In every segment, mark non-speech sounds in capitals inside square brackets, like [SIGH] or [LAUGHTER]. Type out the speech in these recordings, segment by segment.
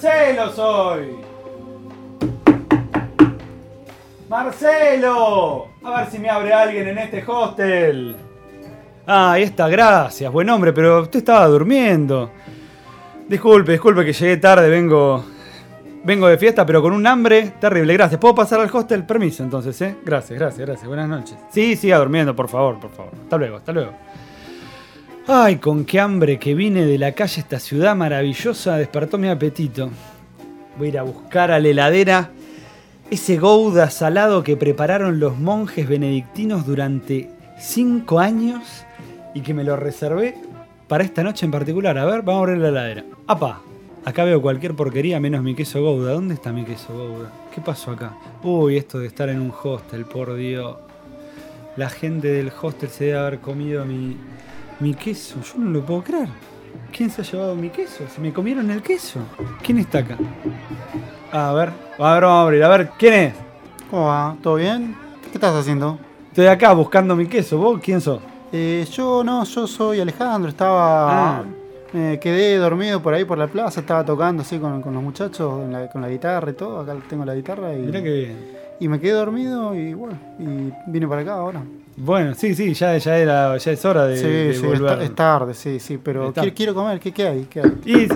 Marcelo soy. Marcelo. A ver si me abre alguien en este hostel. Ah, ahí está, gracias, buen hombre, pero usted estaba durmiendo. Disculpe, disculpe que llegué tarde, vengo. Vengo de fiesta, pero con un hambre terrible. Gracias. ¿Puedo pasar al hostel? Permiso, entonces, ¿eh? Gracias, gracias, gracias. Buenas noches. Sí, siga durmiendo, por favor, por favor. Hasta luego, hasta luego. Ay, con qué hambre que vine de la calle esta ciudad maravillosa despertó mi apetito. Voy a ir a buscar a la heladera ese gouda salado que prepararon los monjes benedictinos durante cinco años y que me lo reservé para esta noche en particular. A ver, vamos a abrir la heladera. ¡Apa! Acá veo cualquier porquería menos mi queso gouda. ¿Dónde está mi queso gouda? ¿Qué pasó acá? Uy, esto de estar en un hostel, por Dios. La gente del hostel se debe haber comido mi, mi queso. Yo no lo puedo creer. ¿Quién se ha llevado mi queso? ¿Se me comieron el queso? ¿Quién está acá? A ver, a ver, vamos a abrir. A ver, ¿quién es? ¿Cómo va? ¿Todo bien? ¿Qué estás haciendo? Estoy acá buscando mi queso. ¿Vos quién sos? Eh, yo no, yo soy Alejandro, estaba... Ah. Me quedé dormido por ahí por la plaza, estaba tocando así con, con los muchachos, en la- con la guitarra y todo, acá tengo la guitarra y, Mirá que bien. y me quedé dormido y bueno, y vine para acá ahora. Bueno, sí, sí, ya, ya, era, ya es hora de, sí, de sí, es, volver. es tarde, sí, sí, pero quiero, quiero comer, ¿qué, qué hay? ¿Qué hay? Y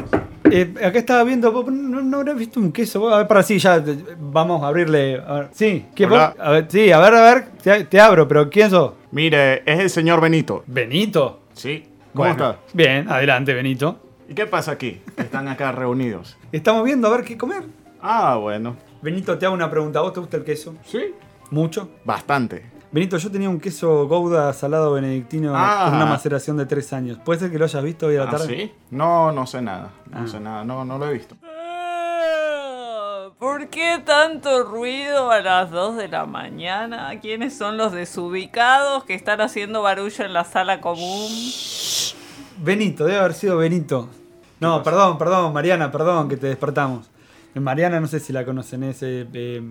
eh, acá estaba viendo, vos no, no habrás visto un queso. Vos? A ver, para sí, ya vamos a abrirle. A ver, sí, ¿quién Hola. vos? A ver, sí, a ver, a ver, te, te abro, pero ¿quién sos? Mire, es el señor Benito. Benito. Sí. ¿Cómo Bueno, está? Bien, adelante, Benito. ¿Y qué pasa aquí? Están acá reunidos. [LAUGHS] Estamos viendo a ver qué comer. Ah, bueno. Benito, te hago una pregunta. ¿A vos te gusta el queso? Sí. ¿Mucho? Bastante. Benito, yo tenía un queso Gouda salado benedictino Ah. con una maceración de tres años. ¿Puede ser que lo hayas visto hoy a la Ah, tarde? ¿sí? No, no sé nada. No Ah. sé nada. No, no lo he visto. Ah, ¿Por qué tanto ruido a las 2 de la mañana? ¿Quiénes son los desubicados que están haciendo barullo en la sala común? Benito, debe haber sido Benito. No, perdón, perdón, Mariana, perdón que te despertamos. Eh, Mariana, no sé si la conocen, es eh, eh,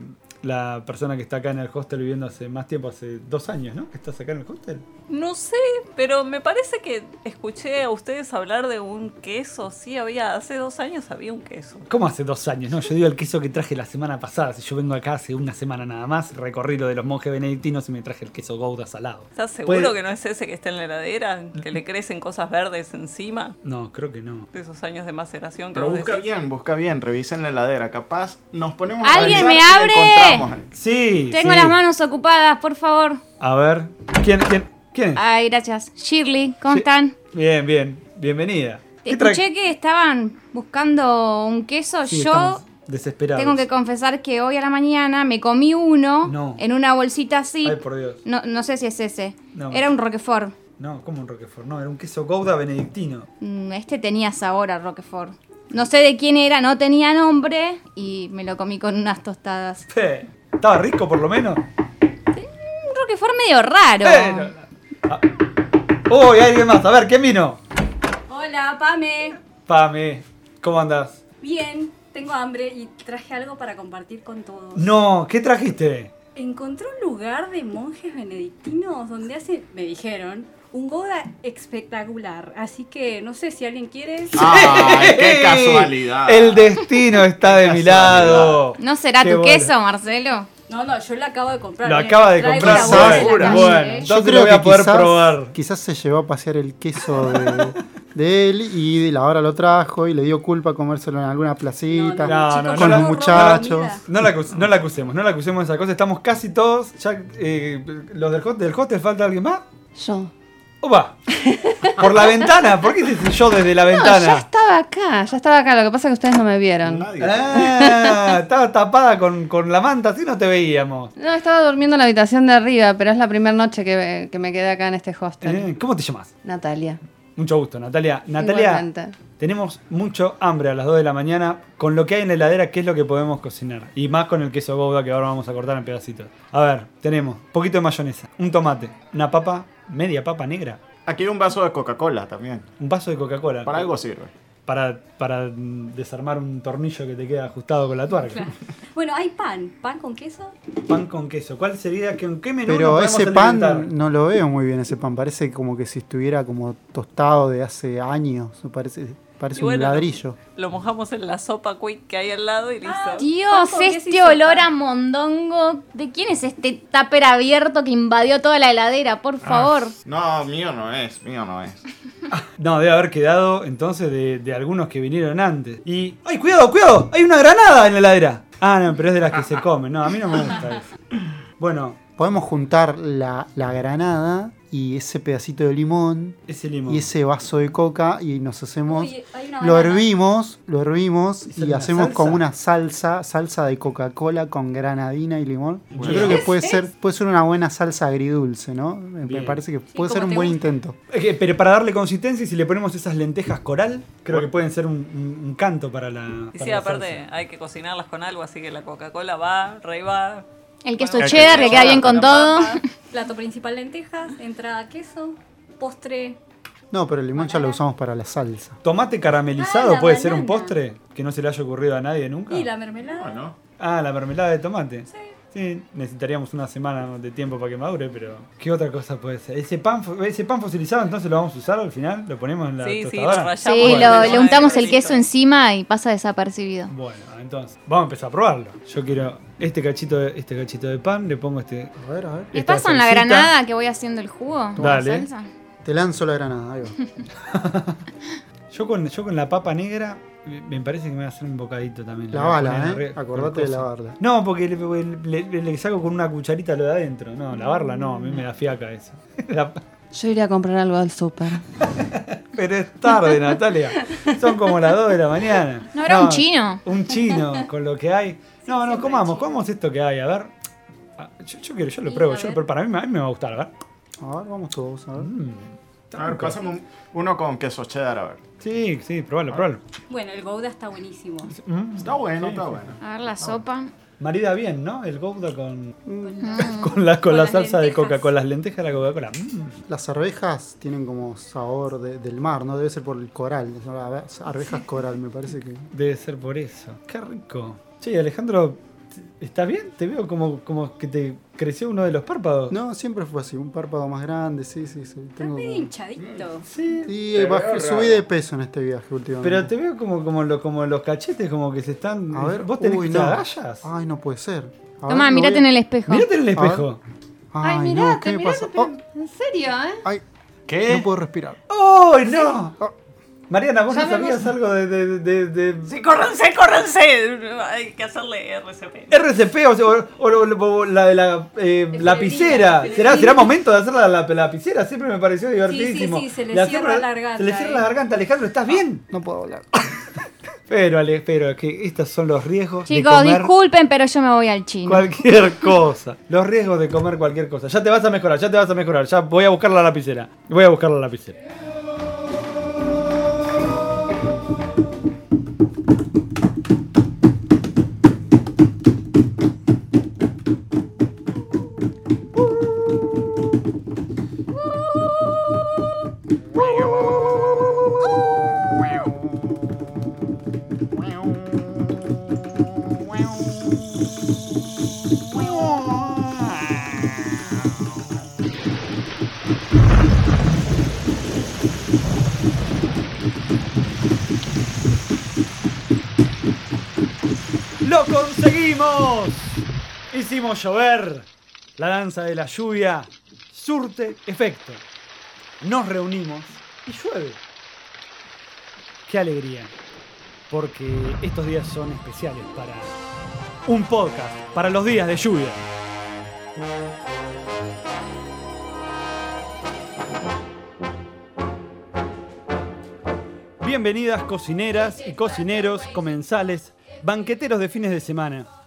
la persona que está acá en el hostel viviendo hace más tiempo, hace dos años, ¿no? Que estás acá en el hostel. No sé, pero me parece que escuché a ustedes hablar de un queso. Sí, había, hace dos años había un queso. ¿Cómo hace dos años? No, yo digo el queso que traje la semana pasada. Si yo vengo acá hace una semana nada más, recorrí lo de los monjes benedictinos y me traje el queso Gouda salado. ¿Estás seguro Puede- que no es ese que está en la heladera? ¿Que le crecen cosas verdes encima? No, creo que no. De esos años de maceración que Pero busca decís. bien, busca bien. Revisen la heladera. Capaz nos ponemos ¡Alguien revisar me y abre! Sí. Tengo sí. las manos ocupadas, por favor. A ver. ¿Quién, quién, quién es? Ay, gracias. Shirley, ¿cómo Sí. están? Bien, bien. Bienvenida. ¿Qué trae- Escuché que estaban buscando un queso. Sí, Yo desesperados. tengo que confesar que hoy a la mañana me comí uno No. en una bolsita así. Ay, por Dios. No, no sé si es ese. No. Era un Roquefort. No, como un Roquefort. No, era un queso Gouda benedictino. Mm, Este tenía sabor a Roquefort. No sé de quién era, no tenía nombre y me lo comí con unas tostadas. [LAUGHS] Fe, ¿Estaba rico por lo menos? Un Roquefort medio raro. Eh, no, no. Ah. Uy, hay alguien más. A ver, ¿quién vino? Hola, Pame. Pame, ¿cómo andás? Bien, tengo hambre y traje algo para compartir con todos. No, ¿qué trajiste? Encontré un lugar de monjes benedictinos donde hace, me dijeron, un Goda espectacular. Así que no sé si alguien quiere. [LAUGHS] ¡Ay, qué casualidad! El destino está de mi lado. ¿No será Qué tu bueno. queso, Marcelo? No, no, yo lo acabo de comprar. Lo Miren, acaba de traigo comprar, la bolsa de la segura. calle, Bueno, ¿eh? entonces lo voy a poder quizás, probar. quizás se llevó a pasear el queso de, de él y la hora lo trajo y le dio culpa comérselo en alguna placita. No, no, chicos, no, yo no, robo muchachos. comida. No la, acus- no la acusemos, no la acusemos de esa cosa. Estamos casi todos. Ya, eh, los del hostel, del hostel, ¿falta alguien más? Yo. Opa. Por la ventana. ¿Por qué dices yo desde la No, ya ventana? estaba acá, ya estaba acá. Lo que pasa es que ustedes no me vieron. Nadie. Ah, estaba tapada con, con la manta, así no te veíamos. No, estaba durmiendo en la habitación de arriba, pero es la primera noche que, que me quedé acá en este hostel. Eh, ¿Cómo te llamas? Natalia. Mucho gusto, Natalia. Natalia, Igualmente. tenemos mucho hambre a las 2 de la mañana. Con lo que hay en la heladera, ¿qué es lo que podemos cocinar? Y más con el queso gouda que ahora vamos a cortar en pedacitos. A ver, tenemos un poquito de mayonesa, un tomate, una papa, media papa negra, Aquí hay un vaso de Coca-Cola también. un vaso de Coca-Cola. Para algo sirve. Para, para desarmar un tornillo que te queda ajustado con la tuerca. Bueno, hay pan. ¿Pan con queso? Pan con queso. ¿Cuál sería? ¿Con qué menú Pero ese pan alimentar? no lo veo muy bien ese pan. Parece como que si estuviera como tostado de hace años. Parece. Parece bueno, un ladrillo. Lo mojamos en la sopa quick que hay al lado y listo. Dios, Juanjo, ¿qué se este olor a mondongo. ¿De quién es este tupper abierto que invadió toda la heladera? Por favor. No, mío no es, mío no es. [LAUGHS] No, debe haber quedado entonces de, de algunos que vinieron antes. Y. ¡Ay, cuidado, cuidado! ¡Hay una granada en la heladera! Ah, no, pero es de las que se [LAUGHS] comen. No, a mí no me gusta eso. [LAUGHS] Bueno, Podemos juntar la, la granada y ese pedacito de limón ese limón. y ese vaso de coca y nos hacemos... Uy, Lo hervimos, lo hervimos ¿Y y hacemos salsa? como una salsa, salsa de Coca-Cola con granadina y limón. Yo creo que puede ser, puede ser una buena salsa agridulce, ¿no? Me, parece que puede ser un buen gusta. intento. Es que, pero para darle consistencia, y si le ponemos esas lentejas coral, creo que pueden ser un, un- un canto para la. Y para sí, la aparte salsa. hay que cocinarlas con algo, así que la Coca-Cola va, rey va. El queso Bueno, cheddar que queda bien con todo. Plato principal lentejas, entrada queso, postre. No, pero el limón ya lo usamos para la salsa. ¿Tomate caramelizado Ah, puede ser un postre? Que no se le haya ocurrido a nadie nunca. Y la mermelada. Bueno, Ah, la mermelada de tomate. Sí. Sí, necesitaríamos una semana de tiempo para que madure, pero ¿qué otra cosa puede ser? Ese pan, ese pan fosilizado entonces lo vamos a usar al final, lo ponemos en la Sí, sí, lo tostadora. Sí, lo- bueno, le untamos el queso encima y pasa desapercibido. Bueno, entonces vamos a empezar a probarlo. Yo quiero este cachito de, este cachito de pan, le pongo este A ver, a ver. ¿Le esta pasan la granada que voy haciendo el jugo? Dale. salsa? Te lanzo la granada, ahí va. [LAUGHS] Yo con, yo con la papa negra me- parece que me voy a hacer un bocadito también. Le voy a Lavala, poner ¿eh? Acordate de lavarla. No, porque le, le- le- le saco con una cucharita lo de adentro. No, lavarla no, a mí me da fiaca eso. [LAUGHS] La- Yo iré a comprar algo al súper. [LAUGHS] Pero es tarde, Natalia. Son como las 2 de la mañana. ¿No habrá un chino? Un chino, con lo que hay. No, no, comamos, comamos esto que hay. A ver. Ah, Yo, yo quiero, yo lo Sí, pruebo. Yo, pero para mí, a mí me va a gustar, a ver. A ver, vamos todos, a ver. Mm, a ver, pásame un- uno con queso cheddar, a ver. Sí, sí, probalo, probalo. Bueno, el Gouda está buenísimo. Mm, Está bueno, sí, está sí. bueno. A ver la sopa. Marida bien, ¿no? El Gouda con, Mm. [LAUGHS] con la, con Con la las salsa de lentejas. coca, con las lentejas de la Coca-Cola. Mm. Las arvejas tienen como sabor de- del mar, ¿no? Debe ser por el coral. Son Arvejas coral, me parece que. Debe ser por eso. Qué rico. Che, Alejandro, ¿estás bien? Te veo como, como que te creció uno de los párpados. No, siempre fue así, un párpado más grande, sí, sí, sí. Está Tengo medio como- hinchadito. Sí. Sí, Te bajé- subí de peso en este viaje últimamente. Pero te veo como, como, lo- como los cachetes, como que se están. A ver, ¿Vos tenés uy, no. Ay, no puede ser. A ver, lo mirate en el espejo. Mirate en el espejo. Ay, Ay, no, mirate, ¿qué me mirate, pasa? pero- Oh, ¿En serio, eh? ay, ¿Qué? no puedo respirar. ¡Ay, no! Oh. Mariana, ¿vos no sabías algo de, de, de, de- Sí, córranse, córranse. Hay que hacerle RCP. RCP o, sea, o- o- o la de la eh, lapicera? ¿Será, ¿Será momento de hacer la, la- lapicera? Siempre me pareció divertidísimo. sí, se le cierra la garganta, Se le cierra eh. la garganta, Alejandro, ¿estás bien? No puedo hablar. [LAUGHS] Pero, Ale, pero que estos son los riesgos de Chicos, comer disculpen, pero yo me voy al chino. cualquier [LAUGHS] cosa. Los riesgos de comer cualquier cosa. Ya te vas a mejorar, ya te vas a mejorar. Ya voy a buscar la lapicera. Voy a buscar la lapicera. Thank you. Hicimos llover. La danza de la lluvia surte efecto. Nos reunimos y llueve. ¡Qué alegría! Porque estos días son especiales para un podcast, para los días de lluvia. Bienvenidas cocineras y cocineros, comensales, banqueteros de fines de semana.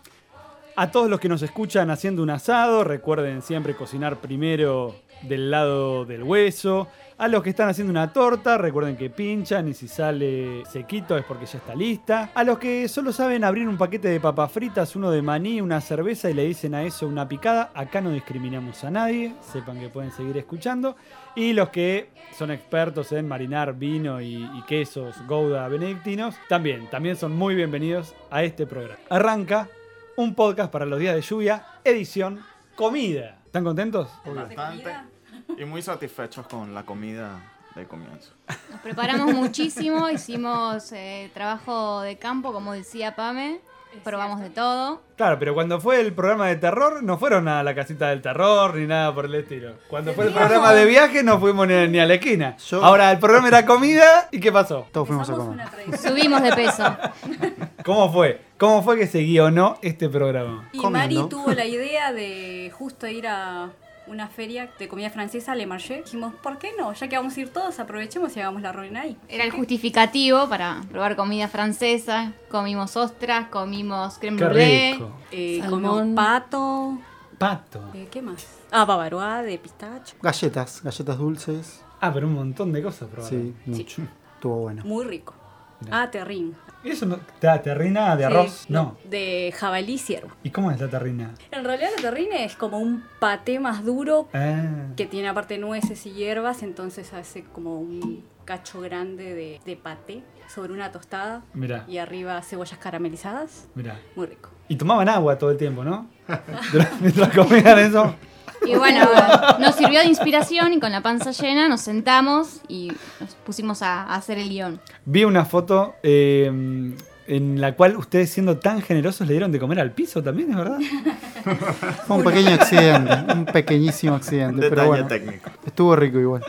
A todos los que nos escuchan haciendo un asado, recuerden siempre cocinar primero del lado del hueso. A los que están haciendo una torta, recuerden que pinchan y si sale sequito es porque ya está lista. A los que solo saben abrir un paquete de papas fritas, uno de maní, una cerveza y le dicen a eso una picada, acá no discriminamos a nadie, sepan que pueden seguir escuchando. Y los que son expertos en marinar vino y, y quesos Gouda benedictinos, también, también son muy bienvenidos a este programa. Arranca un podcast para los días de lluvia, edición comida. ¿Están contentos? Bastante. Y muy satisfechos con la comida de comienzo. Nos preparamos muchísimo, hicimos eh, trabajo de campo, como decía Pame. Probamos de todo. Claro, pero cuando fue el programa de terror, no fueron a la casita del terror ni nada por el estilo. Cuando fue el programa de viaje, no fuimos ni, ni a la esquina. Yo- Ahora, el programa era comida, ¿y qué pasó? Todos fuimos a comer. una tradición. Subimos de peso. [LAUGHS] ¿Cómo fue? ¿Cómo fue que se guionó este programa? Y Comiendo. Mari tuvo la idea de justo ir a una feria de comida francesa, Le Marché. Dijimos, ¿por qué no? Ya que vamos a ir todos, aprovechemos y hagamos la reunión ahí. Era el justificativo para probar comida francesa. Comimos ostras, comimos creme brûlée. rico. Eh, comimos pato. Pato. eh, ¿Qué más? Ah, bavaroa de pistacho. Galletas, galletas dulces. Ah, pero un montón de cosas probaron. Sí, mucho. Estuvo bueno. Muy rico. Ah, terrín. ¿Y eso no, te- terrina de arroz? Sí, No. De jabalí ciervo. ¿Y cómo es la terrina? En realidad la terrina es como un paté más duro Ah, que tiene aparte nueces y hierbas, entonces hace como un cacho grande de, de paté sobre una tostada Mirá. y arriba cebollas caramelizadas. mirá. Muy rico. Y tomaban agua todo el tiempo, ¿no? Mientras comían eso. Y bueno, nos sirvió de inspiración y con la panza llena nos sentamos y nos pusimos a, a hacer el guion. Vi una foto eh, en la cual ustedes siendo tan generosos le dieron de comer al piso también, ¿es verdad? [LAUGHS] Fue un pequeño accidente, un pequeñísimo Un accidente, detalle pero bueno, técnico. estuvo rico igual.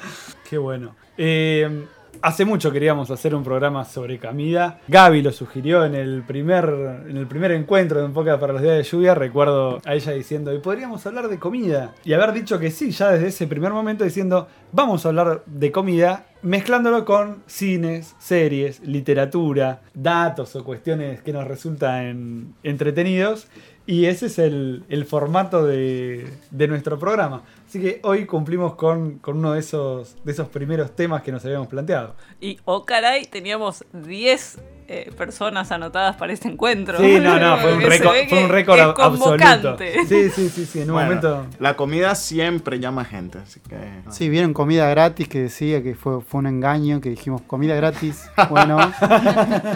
Qué bueno. Eh, hace mucho queríamos hacer un programa sobre comida. Gaby lo sugirió en el primer, en el primer encuentro de Un Poca para los Días de Lluvia. Recuerdo a ella diciendo, ¿y podríamos hablar de comida? Y haber dicho que sí, ya desde ese primer momento diciendo, vamos a hablar de comida, mezclándolo con cines, series, literatura, datos o cuestiones que nos resultan entretenidos. Y ese es el, formato de nuestro programa. Así que hoy cumplimos con, con uno de esos, de esos primeros temas que nos habíamos planteado. Y, oh caray, teníamos 10 eh, personas anotadas para este encuentro. Sí, no, no, fue [LAUGHS] un récord, fue un récord absoluto. convocante. Sí, sí, sí, sí, en un Bueno, momento. La comida siempre llama gente, así que... Sí, vieron comida gratis que decía que fue, fue un engaño, que dijimos comida gratis. [LAUGHS] Bueno,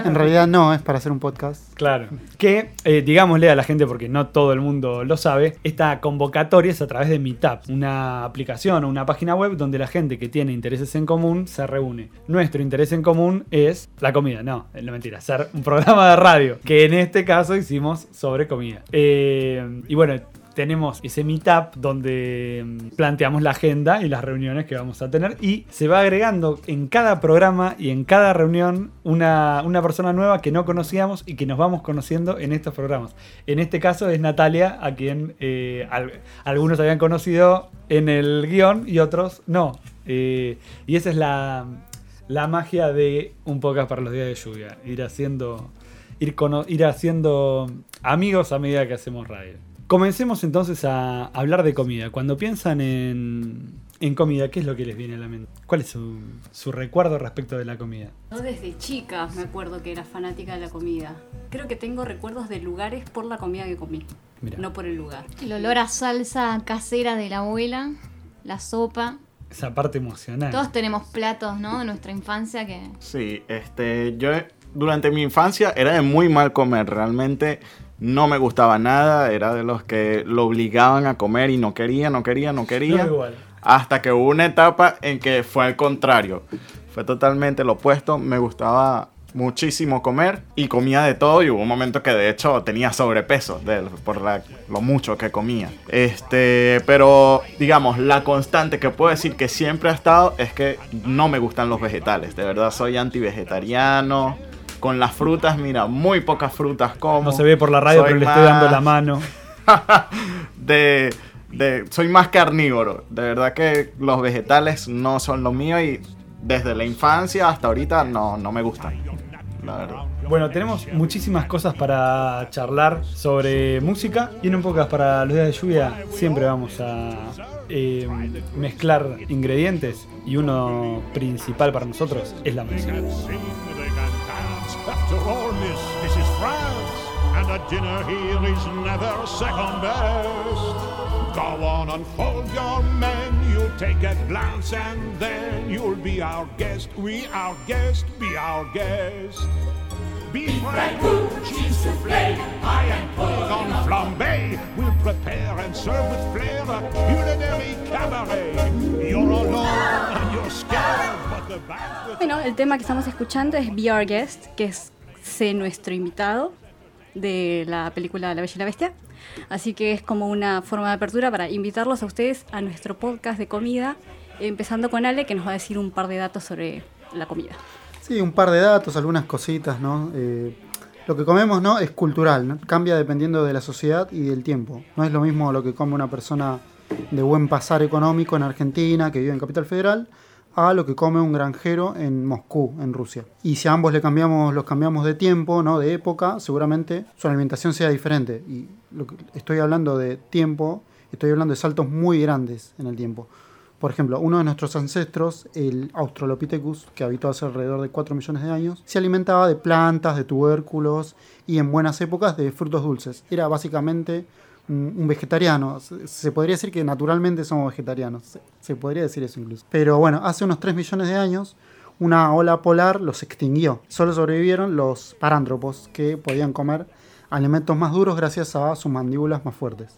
en realidad no, es para hacer un podcast. Claro. Que, eh, digámosle a la gente, porque no todo el mundo lo sabe, esta convocatoria es a través de Meetup, una aplicación o una página web donde la gente que tiene intereses en común se reúne. Nuestro interés en común es la comida, no, es la mentira, hacer un programa de radio, que en este caso hicimos sobre comida. Eh, y bueno, tenemos ese meetup donde mm, planteamos la agenda y las reuniones que vamos a tener y se va agregando en cada programa y en cada reunión una, una persona nueva que no conocíamos y que nos vamos conociendo en estos programas. En este caso es Natalia, a quien eh, al- algunos habían conocido en el guion y otros no. Eh, y esa es la, la magia de un podcast para los días de lluvia, ir haciendo, ir, cono- ir haciendo amigos a medida que hacemos radio. Comencemos entonces a hablar de comida. Cuando piensan en, en comida, ¿qué es lo que les viene a la mente? ¿Cuál es su, su recuerdo respecto de la comida? Yo desde chica me acuerdo que era fanática de la comida. Creo que tengo recuerdos de lugares por la comida que comí, no por el lugar. El olor a salsa casera de la abuela, la sopa. Esa parte emocional. Todos tenemos platos, ¿no? De nuestra infancia que... Sí, este, yo durante mi infancia era de muy mal comer, realmente no me gustaba nada, era de los que lo obligaban a comer y no quería, no quería, no quería. Igual. Hasta que hubo una etapa en que fue al contrario, fue totalmente lo opuesto, me gustaba muchísimo comer y comía de todo y hubo un momento que de hecho tenía sobrepeso de- por la- lo mucho que comía. Este, pero digamos, la constante que puedo decir que siempre ha estado es que no me gustan los vegetales, de verdad soy anti-vegetariano. Con las frutas, mira, muy pocas frutas como. No se ve por la radio, Soy pero le estoy dando la mano. [LAUGHS] de, de- soy más carnívoro. De verdad que los vegetales no son lo mío y desde la infancia hasta ahorita no, no me gustan. La verdad. Bueno, tenemos muchísimas cosas para charlar sobre música y en un podcast para los días de lluvia siempre vamos a eh, mezclar ingredientes y uno principal para nosotros es la música. Go on, unfold your menu, take a glance, and then you'll be our guest. We, our guest, be our guest. Beef ragout, cheese soufflé, I am put on flambe. We'll prepare and serve with flair a culinary cabaret. You're alone and you're scared, but Bueno, el tema que estamos escuchando es Be Our Guest, que es Sé nuestro invitado de la película La Bella y la Bestia. Así que es como una forma de apertura para invitarlos a ustedes a nuestro podcast de comida, empezando con Ale, que nos va a decir un par de datos sobre la comida. Sí, un par de datos, algunas cositas, ¿no? Eh, lo que comemos, ¿no? Es cultural, ¿no? Cambia dependiendo de la sociedad y del tiempo. No es lo mismo lo que come una persona de buen pasar económico en Argentina, que vive en Capital Federal, a lo que come un granjero en Moscú, en Rusia. Y si a ambos le cambiamos, los cambiamos de tiempo, ¿no? de época, seguramente su alimentación sea diferente. Y lo que estoy hablando de tiempo, estoy hablando de saltos muy grandes en el tiempo. Por ejemplo, uno de nuestros ancestros, el Australopithecus, que habitó hace alrededor de 4 millones de años, se alimentaba de plantas, de tubérculos y en buenas épocas de frutos dulces. Era básicamente un vegetariano. Se- podría decir que naturalmente somos vegetarianos. Se, se podría decir eso incluso. Pero bueno, hace unos 3 millones de años una ola polar los extinguió. Solo sobrevivieron los parántropos que podían comer alimentos más duros gracias a sus mandíbulas más fuertes.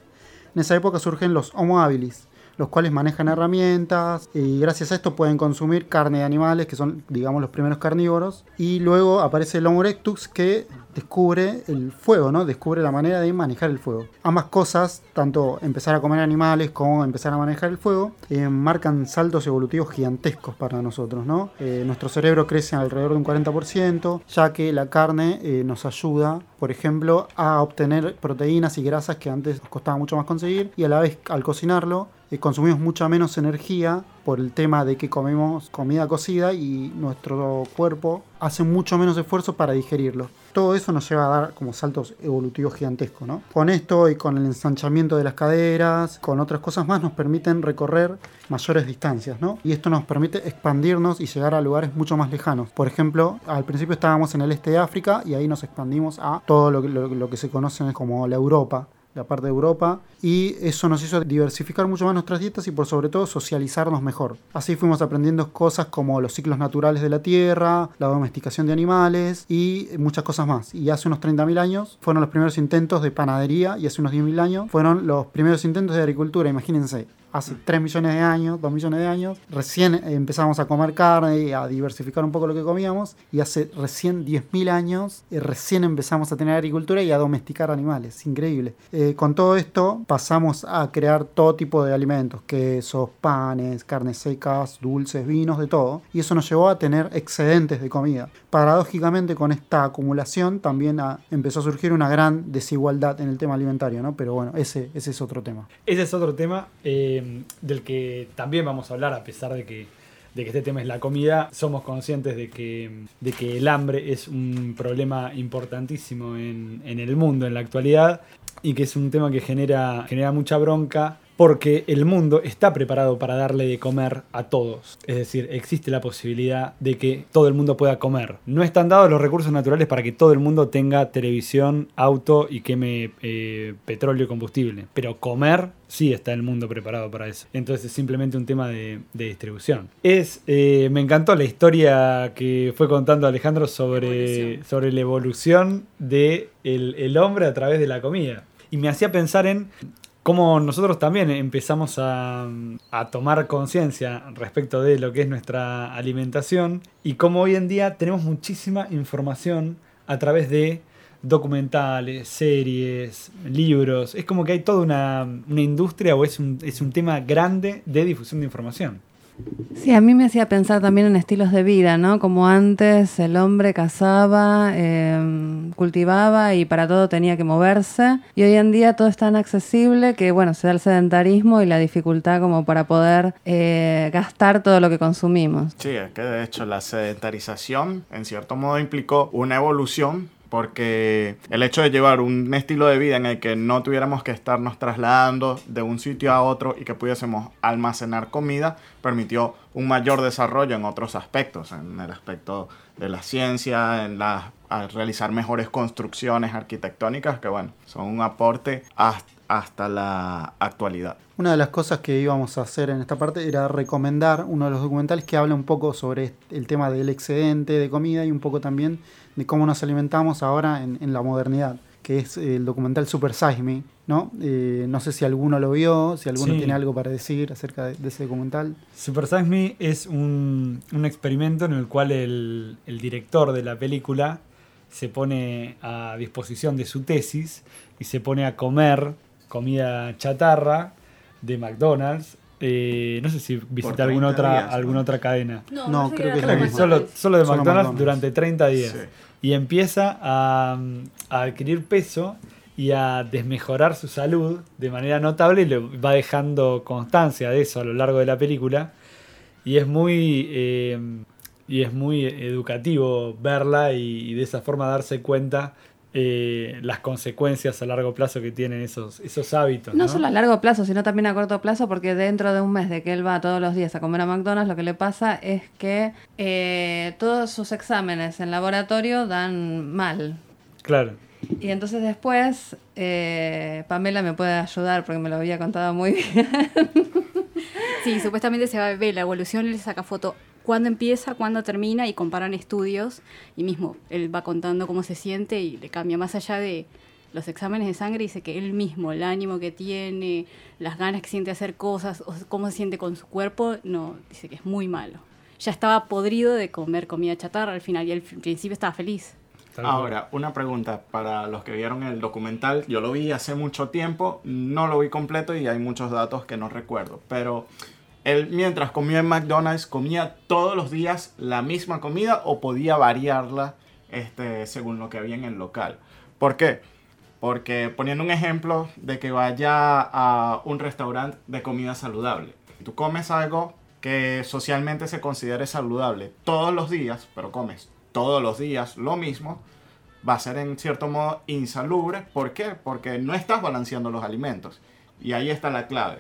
En esa época surgen los Homo habilis, los cuales manejan herramientas y gracias a esto pueden consumir carne de animales, que son, digamos, los primeros carnívoros. Y luego aparece el Homo erectus que descubre el fuego, ¿no? Descubre la manera de manejar el fuego. Ambas cosas, tanto empezar a comer animales como empezar a manejar el fuego, eh, marcan saltos evolutivos gigantescos para nosotros, ¿no? Eh, nuestro cerebro crece alrededor de un 40%, ya que la carne eh, nos ayuda, por ejemplo, a obtener proteínas y grasas que antes nos costaba mucho más conseguir y a la vez al cocinarlo consumimos mucha menos energía por el tema de que comemos comida cocida y nuestro cuerpo hace mucho menos esfuerzo para digerirlo. Todo eso nos lleva a dar como saltos evolutivos gigantescos, ¿no? Con esto y con el ensanchamiento de las caderas, con otras cosas más, nos permiten recorrer mayores distancias, ¿no? Y esto nos permite expandirnos y llegar a lugares mucho más lejanos. Por ejemplo, al principio estábamos en el este de África y ahí nos expandimos a todo lo que, se conoce como la Europa la parte de Europa, y eso nos hizo diversificar mucho más nuestras dietas y por sobre todo socializarnos mejor. Así fuimos aprendiendo cosas como los ciclos naturales de la tierra, la domesticación de animales y muchas cosas más. Y hace unos 30.000 años fueron los primeros intentos de panadería y hace unos 10.000 años fueron los primeros intentos de agricultura, imagínense. Hace 3 millones de años, 2 millones de años, recién empezamos a comer carne y a diversificar un poco lo que comíamos. Y hace recién 10.000 años, eh, recién empezamos a tener agricultura y a domesticar animales. Increíble. Eh, con todo esto pasamos a crear todo tipo de alimentos, quesos, panes, carnes secas, dulces, vinos, de todo. Y eso nos llevó a tener excedentes de comida. Paradójicamente con esta acumulación también ah, empezó a surgir una gran desigualdad en el tema alimentario, ¿no? Pero bueno, ese, ese es otro tema. Ese es otro tema eh, del que también vamos a hablar, a pesar de que, de que este tema es la comida. Somos conscientes de que, de que el hambre es un problema importantísimo en, en el mundo en la actualidad y que es un tema que genera, genera mucha bronca porque el mundo está preparado para darle de comer a todos. Es decir, existe la posibilidad de que todo el mundo pueda comer. No están dados los recursos naturales para que todo el mundo tenga televisión, auto y queme eh, petróleo y combustible. Pero comer sí está el mundo preparado para eso. Entonces es simplemente un tema de, de distribución. Es, eh, me encantó la historia que fue contando Alejandro sobre, sobre la evolución del de el hombre a través de la comida. Y me hacía pensar en cómo nosotros también empezamos a, a tomar conciencia respecto de lo que es nuestra alimentación y cómo hoy en día tenemos muchísima información a través de documentales, series, libros. Es como que hay toda una, una industria o es es un tema grande de difusión de información. Sí, a mí me hacía pensar también en estilos de vida, ¿no? Como antes el hombre cazaba, eh, cultivaba y para todo tenía que moverse. Y hoy en día todo es tan accesible que, bueno, se da el sedentarismo y la dificultad como para poder eh, gastar todo lo que consumimos. Sí, es que de hecho la sedentarización en cierto modo implicó una evolución porque el hecho de llevar un estilo de vida en el que no tuviéramos que estarnos trasladando de un sitio a otro y que pudiésemos almacenar comida permitió un mayor desarrollo en otros aspectos, en el aspecto de la ciencia, en la, realizar mejores construcciones arquitectónicas que bueno, son un aporte hasta, hasta la actualidad. Una de las cosas que íbamos a hacer en esta parte era recomendar uno de los documentales que habla un poco sobre el tema del excedente de comida y un poco también de cómo nos alimentamos ahora en, en la modernidad. que es el documental Super Size Me, ¿no? Eh, no sé si alguno lo vio, si alguno Sí. tiene algo para decir acerca de, de ese documental. Super Size Me es un, un experimento en el cual el, el director de la película se pone a disposición de su tesis y se pone a comer comida chatarra de McDonald's. Eh, no sé si visita 30 alguna otra, días, ¿no? alguna otra cadena. No, creo que es solo la Creo que misma. solo, solo de Solo McDonald's, McDonald's. durante 30 días. Sí. Y empieza a, a adquirir peso y a desmejorar su salud de manera notable y le va dejando constancia de eso a lo largo de la película. Y es muy, eh, y es muy educativo verla y, y de esa forma darse cuenta eh, las consecuencias a largo plazo que tienen esos, esos hábitos. No ¿no? solo a largo plazo, sino también a corto plazo, porque dentro de un mes de que él va todos los días a comer a McDonald's, lo que le pasa es que eh, todos sus exámenes en laboratorio dan mal. Claro. Y entonces después, eh, Pamela me puede ayudar porque me lo había contado muy [LAUGHS] bien. Sí, supuestamente se va a ver la evolución, él saca foto cuándo empieza, cuándo termina y comparan estudios y mismo él va contando cómo se siente y le cambia más allá de los exámenes de sangre, dice que él mismo, el ánimo que tiene, las ganas que siente de hacer cosas, o cómo se siente con su cuerpo, no, dice que es muy malo. Ya estaba podrido de comer comida chatarra al final y al principio estaba feliz. Ahora, una pregunta para los que vieron el documental. Yo lo vi hace mucho tiempo, no lo vi completo y hay muchos datos que no recuerdo. Pero él, mientras comía en McDonald's, comía todos los días la misma comida o podía variarla este, según lo que había en el local. ¿Por qué? Porque poniendo un ejemplo de que vaya a un restaurante de comida saludable. Tú comes algo que socialmente se considere saludable todos los días, pero comes todos los días lo mismo, va a ser en cierto modo insalubre. ¿Por qué? Porque no estás balanceando los alimentos. Y ahí está la clave.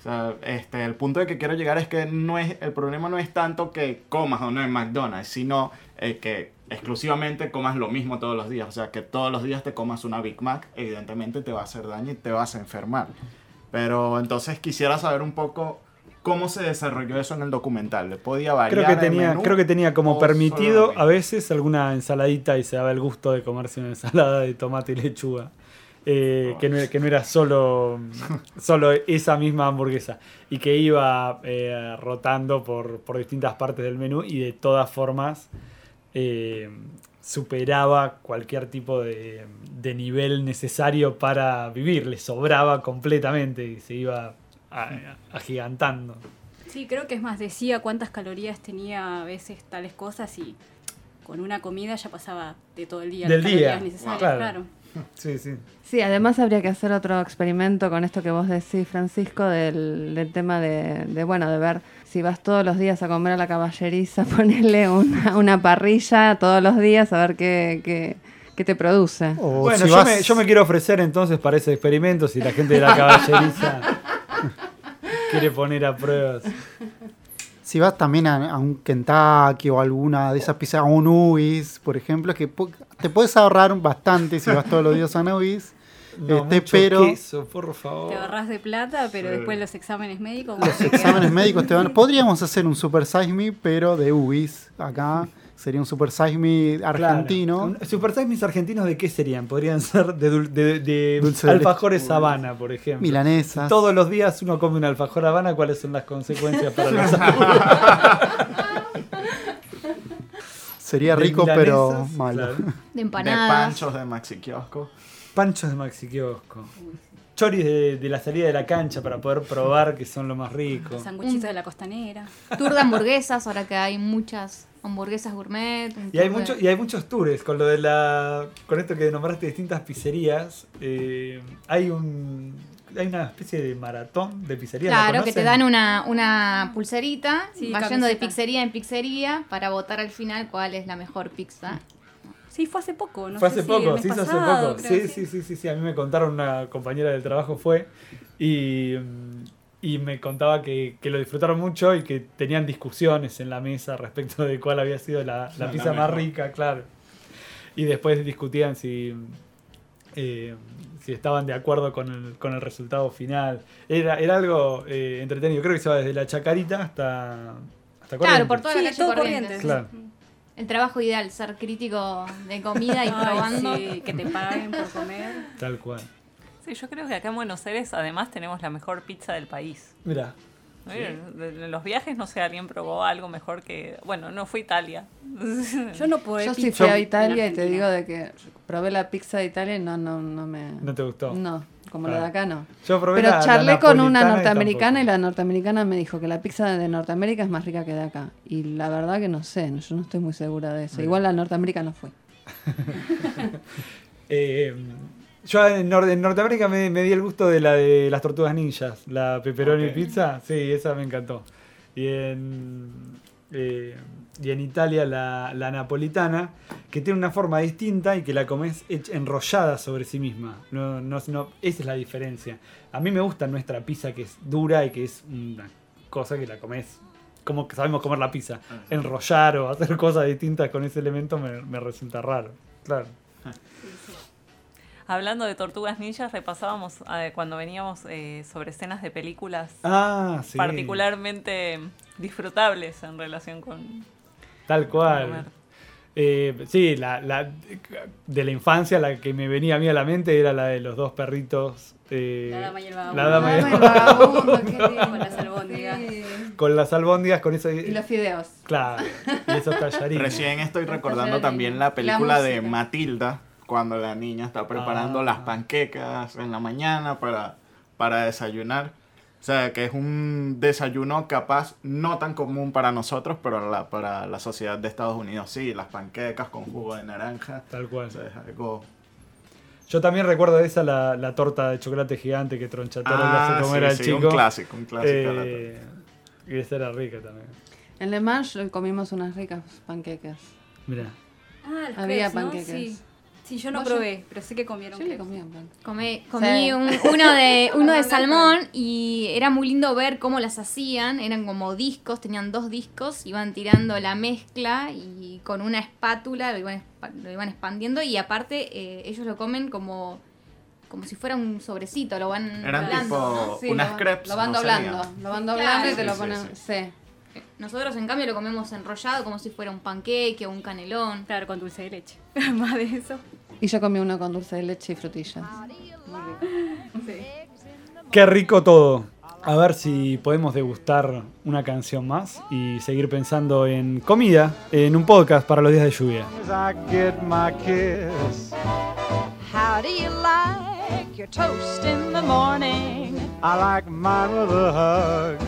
O sea, este, el punto de que quiero llegar es que no es, el problema no es tanto que comas o no en McDonald's, sino eh, que exclusivamente comas lo mismo todos los días. O sea, que todos los días te comas una Big Mac, evidentemente te va a hacer daño y te vas a enfermar. Pero entonces quisiera saber un poco cómo se desarrolló eso en el documental. ¿Le podía variar Creo que, el tenía, menú creo que tenía como permitido a veces alguna ensaladita y se daba el gusto de comerse una ensalada de tomate y lechuga. Eh, que, no, era- que no era solo, [LAUGHS] solo esa misma hamburguesa y que iba eh, rotando por, por distintas partes del menú y de todas formas eh, superaba cualquier tipo de, de nivel necesario para vivir, le sobraba completamente y se iba a- agigantando. Sí, creo que es más, decía cuántas calorías tenía a veces tales cosas y con una comida ya pasaba de todo el día. Del las día, calorías necesarias, claro. claro. [LAUGHS] Sí, sí. Sí, además habría que hacer otro experimento con esto que vos decís, Francisco, del, del tema de, de, bueno, de ver si vas todos los días a comer a la caballeriza, [LAUGHS] ponerle una, una parrilla todos los días a ver qué, qué, qué te produce. O Bueno, si yo, vas- me, yo me quiero ofrecer entonces para ese experimento si la gente de la [LAUGHS] caballeriza quiere poner a pruebas. Si vas también a, a un Kentucky o alguna de esas pizzas, a un Ubis, por ejemplo, que po- te puedes ahorrar bastante si vas todos los días a un Ubis. No, Este, mucho pero- queso, por favor. Te ahorras de plata, pero Sí. después los exámenes médicos. Los exámenes médicos te van. [LAUGHS] Podríamos hacer un Super Size Me, pero de Ubis. Acá sería un Super Size Me argentino. Claro. Un- Super Size mis argentinos de qué serían? Podrían ser de, dul- de- de Dulce de alfajores Habana, por ejemplo. Milanesas. Todos los días uno come un alfajor Habana, ¿cuáles son las consecuencias para [LAUGHS] la salud? Sería De rico, pero malo. claro. [LAUGHS] De De empanadas. panchos de Maxi Kiosco. Panchos de Maxi Kiosco. Choris de, de la salida de la cancha para poder probar que son lo más rico. Sanguchitos de la costanera. [LAUGHS] Tour de hamburguesas, ahora que hay muchas hamburguesas gourmet. Y hay, de- mucho, y hay muchos tours con lo de la. con esto que nombraste distintas pizzerías. eh, hay un. Hay una especie de maratón de pizzerías. ¿la Claro, que te dan una, una pulserita, Sí, va yendo de pizzería en pizzería para votar al final cuál es la mejor pizza. Sí, fue hace poco, ¿no? fue sé hace si el poco, mes se hizo hace pasado, poco. creo, Sí, sí, sí, sí, sí. A mí me contaron una compañera del trabajo fue y, y me contaba que, que lo disfrutaron mucho y que tenían discusiones en la mesa respecto de cuál había sido la, la pizza más rica, claro. Y después discutían si, eh, si estaban de acuerdo con el, con el resultado final. Era, era algo eh, entretenido. Creo que se va desde la Chacarita hasta, hasta Claro, por toda Sí, la calle todo Corrientes. Corrientes. Claro. El trabajo ideal, ser crítico de comida y Ay, probando. sí, que te paguen por comer. Tal cual. Sí, yo creo que acá en Buenos Aires además tenemos la mejor pizza del país. Mira, De- de los viajes, no sé, alguien probó algo mejor que... Bueno, no fue Italia. Yo no puedo Yo sí fui a Italia [LAUGHS] y te digo de que probé la pizza de Italia y no, no, no me... ¿no te gustó? No, como la de acá no. Yo probé Pero la- la charlé con una y norteamericana y, la norteamericana me dijo que la pizza de Norteamérica es más rica que de acá. Y la verdad que no sé, yo no estoy muy segura de eso. Igual la Norteamérica no fue. [LAUGHS] Eh, yo en, Nor- en Norteamérica me, me di el gusto de la de las tortugas ninjas, la pepperoni pizza, sí, esa me encantó. Y en, eh, y en Italia la, la napolitana, que tiene una forma distinta y que la comes enrollada sobre sí misma. No, no, no- esa es la diferencia. A mí me gusta nuestra pizza que es dura y que es una cosa que la comes como que sabemos comer la pizza. Enrollar o hacer [LAUGHS] cosas distintas con ese elemento me, me resulta raro. Claro. Hablando de tortugas ninjas, repasábamos eh, cuando veníamos eh, sobre escenas de películas Ah, sí. particularmente disfrutables en relación con... Tal cual. Eh, sí, la, la- de la infancia la que me venía a mí a la mente era la de los dos perritos. eh, La dama y el la vagabundo. dama y el Ay, vagabundo, qué lindo. Con las albóndigas. Sí. con las albóndigas, con eso. Y los fideos. Claro, y esos tallarines. Recién estoy recordando también la La película de. Matilda, cuando la niña está preparando Ah. las panquecas en la mañana para, para desayunar. O sea, que es un desayuno capaz no tan común para nosotros, pero la- para la sociedad de Estados Unidos sí, las panquecas con jugo de naranja. Tal cual. O sea, es algo... Yo también recuerdo de esa la, la torta de chocolate gigante que Tronchatoro le Ah, hace comer sí, al sí, chico. un clásico, un clásico. Eh, y esa era rica también. En Le Mans comimos unas ricas panqueques. Mira. Ah, Había crepes, ¿no? panqueques. Sí. Sí, yo no probé, pero sé que comieron Yo le comí un panqueque. Comí, Sí. un- uno de [LAUGHS] uno de salmón y era muy lindo ver cómo las hacían. Eran como discos, tenían dos discos, iban tirando la mezcla y con una espátula lo iban, lo iban expandiendo y aparte eh, ellos lo comen como como si fuera un sobrecito, lo van Eran doblando, tipo- ¿no? Sí, Unas lo, crepes, Lo van no doblando. Lo van doblando y te lo Sí, ponen. sí, Sí. Nosotros en cambio lo comemos enrollado como si fuera un panqueque o un canelón. Claro, con dulce de leche. [LAUGHS] Más de eso. Y yo comí uno con dulce de leche y frutillas. Qué rico todo. A ver si podemos degustar una canción más y seguir pensando en comida en un podcast para los días de lluvia. How do you like your toast in the morning? I like mine with a hug.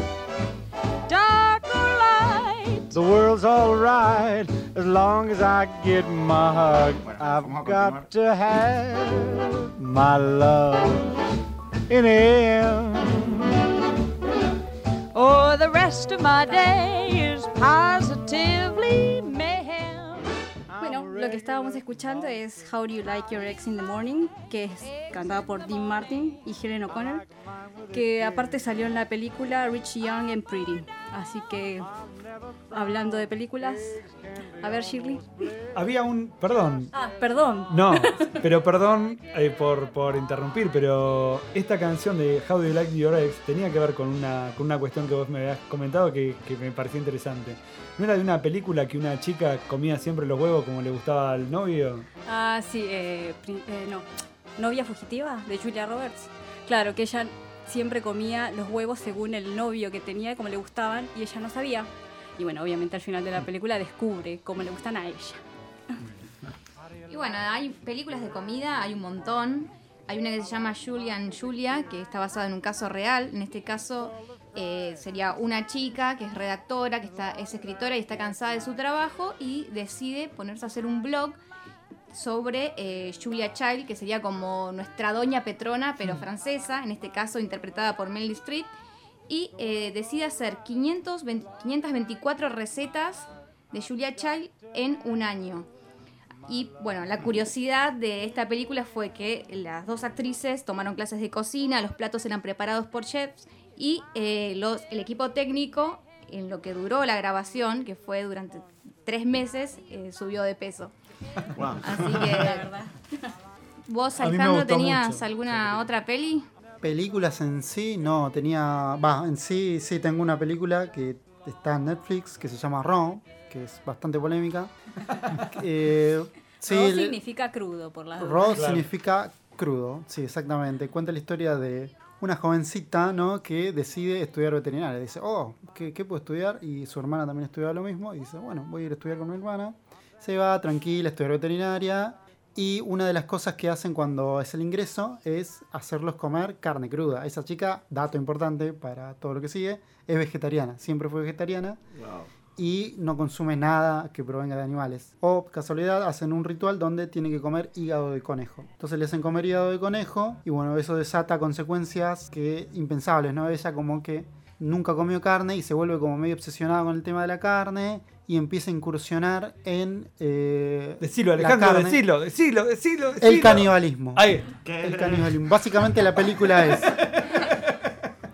The world's alright as long as I get my hug. Bueno, I've got to have my love in him. Or the rest of my day is positively mayhem. Bueno, lo que estábamos escuchando es How Do You Like Your Ex in the Morning, que es cantada por Dean Martin y Helen O'Connor, que aparte salió en la película Rich Young and Pretty. Así que, hablando de películas, a ver Shirley. Había un... Perdón. Ah, perdón. No, pero perdón eh, por, por interrumpir, pero esta canción de How Do You Like Your Ex tenía que ver con una, con una cuestión que vos me habías comentado que, que me pareció interesante. ¿No era de una película que una chica comía siempre los huevos como le gustaba al novio? Ah, sí, eh, eh, no. Novia fugitiva de Julia Roberts. Claro, que ella siempre comía los huevos según el novio que tenía, como le gustaban, y ella no sabía. Y bueno, obviamente al final de la película descubre cómo le gustan a ella. Y bueno, hay películas de comida, hay un montón. Hay una que se llama Julia and Julia, que está basada en un caso real. En este caso eh, sería una chica que es redactora, que está, es escritora y está cansada de su trabajo y decide ponerse a hacer un blog sobre eh, Julia Child, que sería como nuestra doña Petrona, pero francesa, en este caso interpretada por Meryl Streep, y eh, decide hacer 520 524 recetas de Julia Child en un año. Y bueno, la curiosidad de esta película fue que las dos actrices tomaron clases de cocina, los platos eran preparados por chefs y eh, los, el equipo técnico, en lo que duró la grabación, que fue durante tres meses, eh, subió de peso. Wow. Así que, ¿vos, Alejandro, tenías mucho. alguna otra peli? Películas en sí, no, tenía. Va, en sí, sí tengo una película que está en Netflix, que se llama Raw, que es bastante polémica. [LAUGHS] Eh, sí, Raw significa crudo, por las Raw dudas. significa crudo, sí, exactamente. Cuenta la historia de una jovencita, ¿no? Que decide estudiar veterinaria. Dice, oh, ¿qué, qué puedo estudiar? Y su hermana también estudia lo mismo. Y dice, bueno, voy a ir a estudiar con mi hermana. Se va tranquila a estudiar veterinaria. Y una de las cosas que hacen cuando es el ingreso es hacerlos comer carne cruda. Esa chica, dato importante para todo lo que sigue, es vegetariana. Siempre fue vegetariana y no consume nada que provenga de animales. O, casualidad, hacen un ritual donde tiene que comer hígado de conejo. Entonces le hacen comer hígado de conejo y bueno, eso desata consecuencias que impensables, ¿no? Ella como que nunca comió carne y se vuelve como medio obsesionada con el tema de la carne y empieza a incursionar en... Eh, Decilo, la Alejandro, carne. decilo, decilo, decilo, El decilo. canibalismo. Ahí. El canibalismo. Básicamente la película es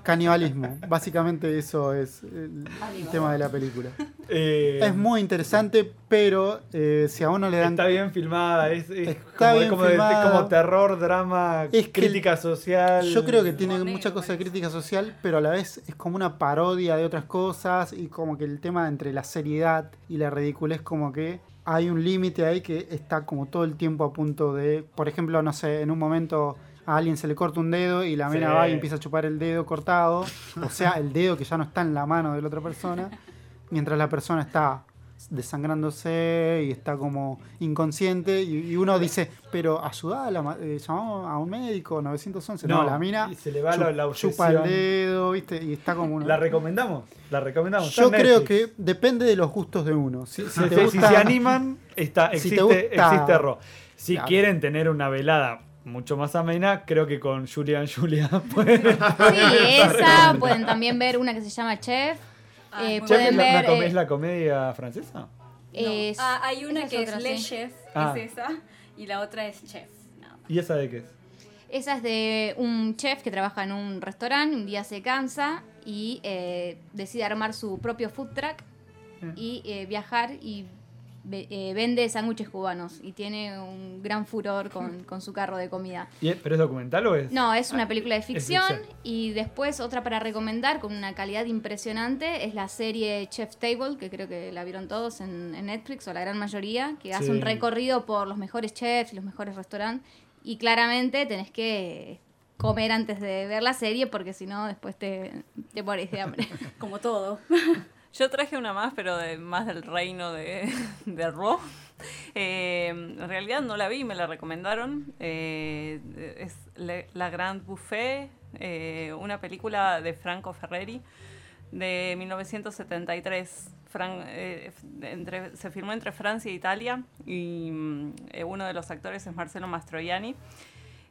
canibalismo. Básicamente eso es el, tema de la película. Eh, Es muy interesante, pero eh, si a uno le dan... Está bien filmada, es, es Está como, bien como de- filmada. como terror, drama, Es que crítica social. Yo creo que tiene mucha cosa de crítica social, pero a la vez es como una parodia de otras cosas y como que el tema entre la seriedad y la ridiculez como que hay un límite ahí que está como todo el tiempo a punto de, por ejemplo, no sé, en un momento a alguien se le corta un dedo y la mina Sí. va y empieza a chupar el dedo cortado, o sea, el dedo que ya no está en la mano de la otra persona, mientras la persona está desangrándose y está como inconsciente y, y uno dice, pero ma- eh, llamamos a un médico, 911, no, No, la mina y se le va la- chupa el dedo, ¿viste? Y está como. ¿La recomendamos? La recomendamos. Yo creo que depende de los gustos de uno. Si, [LAUGHS] se animan, está, si existe, te gusta- existe Raw. Si Claro. quieren tener una velada mucho más amena, creo que con Julian [LAUGHS] Julia pueden. Sí, [LAUGHS] esa. Pueden también ver una que se llama Chef. Ah, Eh, muy Chef, pueden ¿es la, ver. eh, ¿Es la comedia francesa? es- Ah, hay una que es otra, Le sí. Chef, Ah. es esa, y la otra es Chef. ¿Y esa de qué es? Esa es de un chef que trabaja en un restaurante, un día se cansa y eh, decide armar su propio food truck y eh, viajar y eh, vende sándwiches cubanos y tiene un gran furor con, [LAUGHS] con su carro de comida. ¿Y es- ¿Pero es documental o es.? No, es una película de ficción ficción. y después otra para recomendar con una calidad impresionante es la serie Chef Table, que creo que la vieron todos en, en Netflix o la gran mayoría, que hace Sí. un recorrido por los mejores chefs y los mejores restaurantes y claramente tenés que comer antes de ver la serie porque si no después te, te morís de hambre. [LAUGHS] Como todo. [LAUGHS] Yo traje una más, pero de, más del reino de, [LAUGHS] de Raw. Eh, en realidad no la vi, me la recomendaron. Eh, es La Grand Buffet, eh, una película de Franco Ferreri de 1973. Fran- entre- se filmó entre Francia e Italia y mm, uno de los actores es Marcelo Mastroianni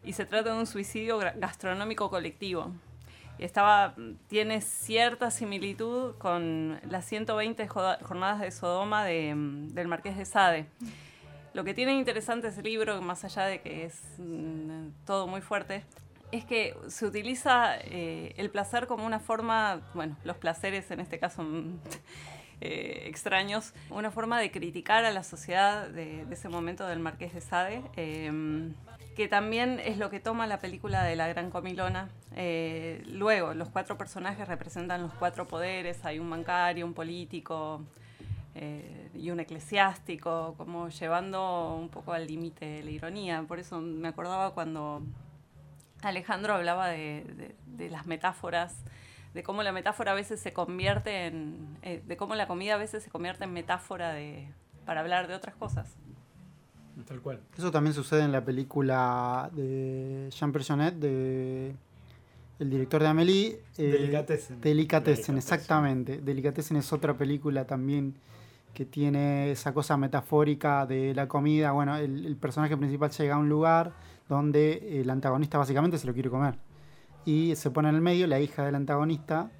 y se trata de un suicidio gastronómico colectivo. Estaba, tiene cierta similitud con las 120 joda- jornadas de Sodoma de, del Marqués de Sade. Lo que tiene interesante ese libro, más allá de que es mm, todo muy fuerte, es que se utiliza eh, el placer como una forma, bueno, los placeres en este caso mm, [LAUGHS] eh, extraños, una forma de criticar a la sociedad de, de ese momento del Marqués de Sade, eh, que también es lo que toma la película de La Gran Comilona. Eh, luego, los cuatro personajes representan los cuatro poderes, hay un bancario, un político, eh, y un eclesiástico, como llevando un poco al límite la ironía. Por eso me acordaba cuando Alejandro hablaba de las metáforas, de cómo la metáfora a veces se convierte en, eh, de cómo la comida a veces se convierte en metáfora de, para hablar de otras cosas. Tal cual. Eso también sucede en la película de Jean Personet, de el director de Amélie. eh, Delicatessen. Delicatessen, exactamente. Delicatessen es otra película también que tiene esa cosa metafórica de la comida. Bueno, el, el personaje principal llega a un lugar donde el antagonista básicamente se lo quiere comer. Y se pone en el medio la hija del antagonista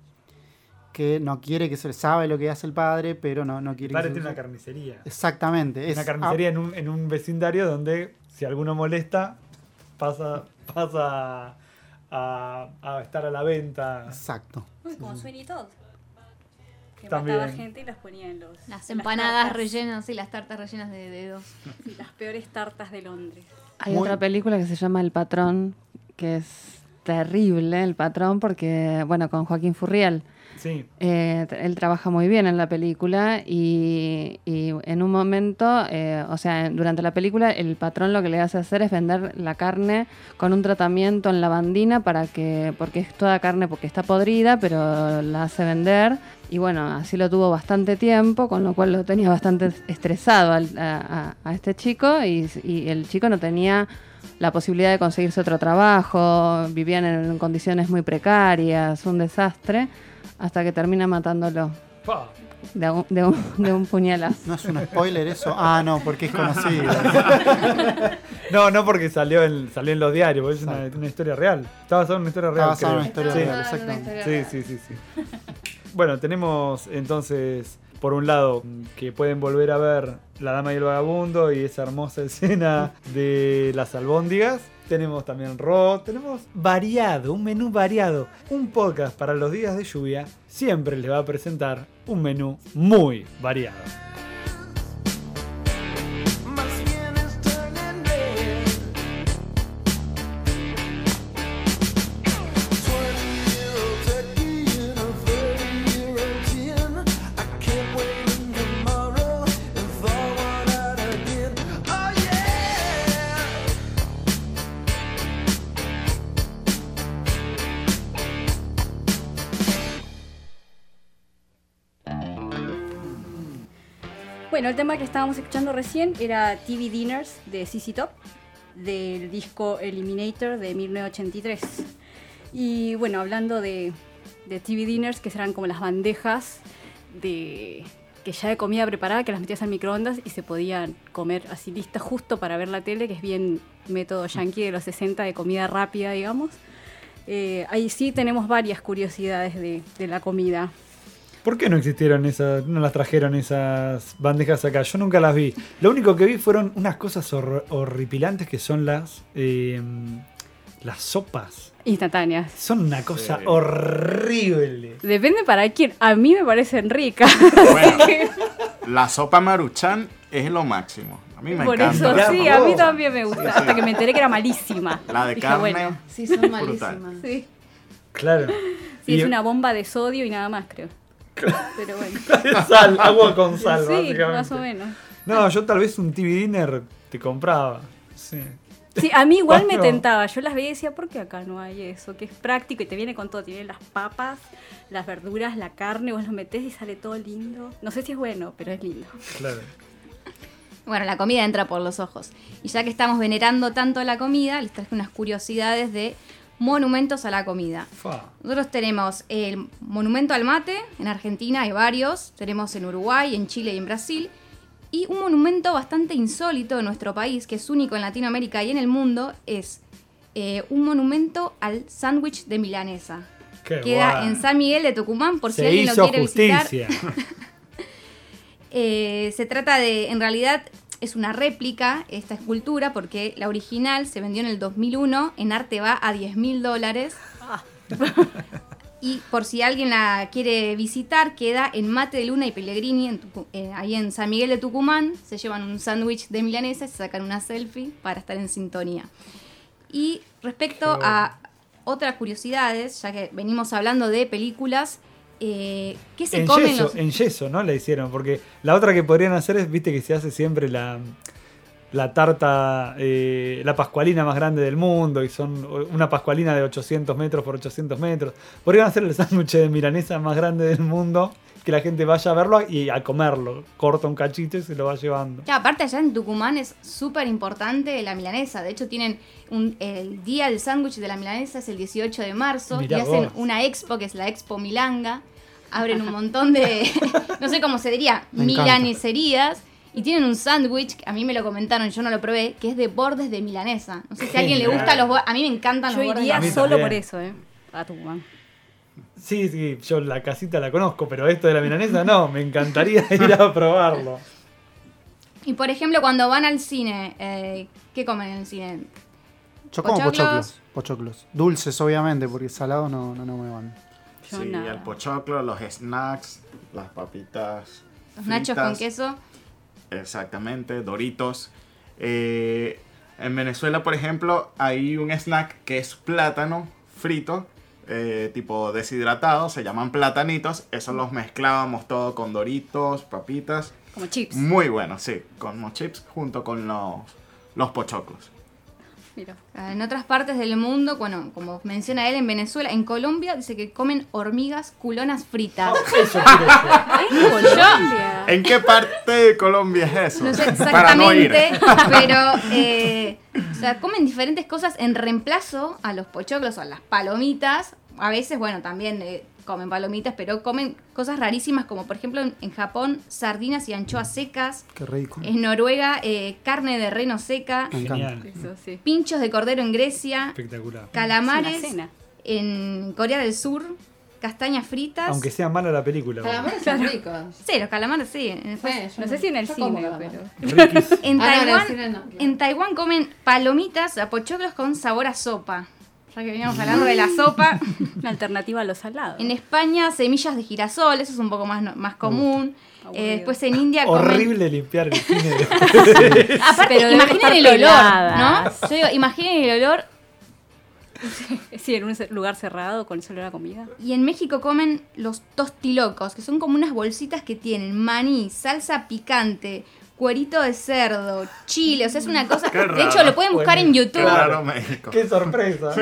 que no quiere que se sabe lo que hace el padre, pero no, no El quiere padre que se tiene una carnicería. Exactamente. Una es- carnicería en, un, en un vecindario donde si alguno molesta, pasa, pasa a, a estar a la venta. Exacto. Uy, como Sweeney Todd. Que También. mataba gente y las ponía en los. Las empanadas rellenas, sí, las tartas rellenas de dedos. [LAUGHS] Las peores tartas de Londres. Hay Muy- otra película que se llama El Patrón, que es terrible el patrón porque, bueno, con Joaquín Furriel. Sí. Eh, él trabaja muy bien en la película y, y en un momento, eh, o sea, durante la película el patrón lo que le hace hacer es vender la carne con un tratamiento en lavandina para que, porque es toda carne porque está podrida, pero la hace vender y bueno, así lo tuvo bastante tiempo, con lo cual lo tenía bastante estresado al- a, a- a este chico y, y el chico no tenía la posibilidad de conseguirse otro trabajo, vivían en condiciones muy precarias, un desastre, hasta que termina matándolo de un, de un- de un puñalazo. ¿No es un spoiler eso? Ah, no, porque es conocido. [LAUGHS] No, no porque salió en, salió en los diarios, porque es una, historia real. Está basado en una historia real. basado en una historia Sí. real, exactamente. Sí, sí, sí, sí. Bueno, tenemos entonces, por un lado, que pueden volver a ver La Dama y el Vagabundo y esa hermosa escena de las albóndigas. Tenemos también Raw, tenemos variado, un menú variado. Un podcast para los días de lluvia siempre les va a presentar un menú muy variado. Que estábamos escuchando recién era TV Dinners de CC Top, del disco Eliminator de 1983. Y bueno, hablando de, TV Dinners, que serán como las bandejas de que ya de comida preparada, que las metías al microondas y se podían comer así listas justo para ver la tele, que es bien método yankee de los 60 de comida rápida, digamos. Eh, ahí sí tenemos varias curiosidades de, de la comida. ¿Por qué no existieron esas, no las trajeron esas bandejas acá? Yo nunca las vi. Lo único que vi fueron unas cosas hor- horripilantes que son las eh, las sopas. Instantáneas. Son una cosa Sí. horrible. Depende para quién. A mí me parecen ricas. Bueno, [LAUGHS] la sopa maruchan es lo máximo. A mí me Por encanta. eso sí, a mí también me gusta. Hasta que me enteré que era malísima. La de Dije, carne. bueno, Sí, son malísimas. sí. Claro. Sí, Y- es una bomba de sodio y nada más, creo. Pero bueno. [LAUGHS] sal, agua con sal, sí, básicamente. más o menos. No, yo tal vez un TV dinner te compraba. Sí. Sí, a mí igual me tentaba. Yo las veía y decía, ¿por qué acá no hay eso? Que es práctico y te viene con todo. Tiene las papas, las verduras, la carne, vos lo metés y sale todo lindo. No sé si es bueno, pero es lindo. Claro. Bueno, la comida entra por los ojos. Y ya que estamos venerando tanto la comida, les traje unas curiosidades de monumentos a la comida. Nosotros tenemos el monumento al mate, en Argentina hay varios, tenemos en Uruguay, en Chile y en Brasil, y un monumento bastante insólito en nuestro país, que es único en Latinoamérica y en el mundo, es eh, un monumento al sándwich de milanesa. Qué Queda guay. en San Miguel de Tucumán, por si Se alguien hizo lo quiere visitar. justicia. [LAUGHS] Eh, se trata de, en realidad, es una réplica esta escultura porque la original se vendió en el 2001, en arte va a 10 mil dólares. [LAUGHS] y por si alguien la quiere visitar, queda en Mate de Luna y Pellegrini, en Tucu- eh, ahí en San Miguel de Tucumán. Se llevan un sándwich de milanesa y se sacan una selfie para estar en sintonía. Y respecto a otras curiosidades, ya que venimos hablando de películas, eh, ¿qué se en comen yeso, los... en yeso, ¿no? La hicieron. Porque la otra que podrían hacer es, viste, que se hace siempre la, la tarta, eh, la pascualina más grande del mundo. Y son una pascualina de 800 metros por 800 metros. Podrían hacer el sándwich de milanesa más grande del mundo. Que la gente vaya a verlo y a comerlo. Corta un cachito y se lo va llevando. Ya, aparte allá en Tucumán es súper importante la milanesa. De hecho, tienen un, el día del sándwich de la milanesa es el 18 de marzo Mirá y hacen una expo que es la Expo Milanga. Abren un montón de, [LAUGHS] no sé cómo se diría, Me encanta. milaneserías. Y tienen un sándwich, que a mí me lo comentaron, yo no lo probé, que es de bordes de milanesa. No sé si a alguien le gusta los bordes. A mí me encantan Yo los bordes. de iría solo también. por eso, ¿eh? A Tucumán. Sí, sí, yo la casita la conozco, pero esto de la milanesa no, me encantaría [LAUGHS] ir a probarlo. Y por ejemplo, cuando van al cine, eh, ¿qué comen en el cine? Yo como Pochoclos. pochoclos. Dulces, obviamente, porque salado no, no, no me van. Yo sí, nada. el pochoclo, los snacks, las papitas. Los nachos con queso. Exactamente, Doritos. Eh, en Venezuela, por ejemplo, hay un snack que es plátano fritos, eh, tipo deshidratados, se llaman platanitos. Esos los mezclábamos todo con doritos, papitas. Como chips. Muy bueno, sí, con los chips junto con los, los pochoclos. Mira. En otras partes del mundo, bueno, como menciona él, en Venezuela, en Colombia, dice que comen hormigas culonas fritas. Eso. [LAUGHS] En Colombia. ¿En qué parte de Colombia es eso? No sé Para no ir. exactamente, [LAUGHS] pero eh, o sea, comen diferentes cosas en reemplazo a los pochoclos o a las palomitas. A veces, bueno, también eh, comen palomitas, pero comen cosas rarísimas como por ejemplo en, en Japón sardinas y anchoas secas. Qué rico. En Noruega eh, carne de reno seca. Genial. Eso sí. Pinchos de cordero en Grecia. Espectacular. Calamares en Corea del Sur. Castañas fritas. Aunque sea mala la película. bueno. Calamares son ricos. Sí, los calamares sí. Después- No sé si en el cine, pero. [LAUGHS] En Ah, no, en el Taiwán, cine no. en Taiwán comen palomitas a pochoclos con sabor a sopa. Ya que veníamos hablando de la [LAUGHS] sopa. Una alternativa a los salados. En España, semillas de girasol, eso es un poco más, más común. Eh, después en India comen. Horrible limpiar el [LAUGHS] cine. Aparte, Pero imaginen el olor, peladas. ¿no? Yo digo, imaginen el olor. [LAUGHS] Sí, en un lugar cerrado con solo la comida. Y en México comen los tostilocos, que son como unas bolsitas que tienen maní, salsa picante, cuerito de cerdo, chile. O sea, es una cosa. Qué De raro. hecho, lo pueden buscar en Bueno, YouTube. Claro, México. Qué sorpresa.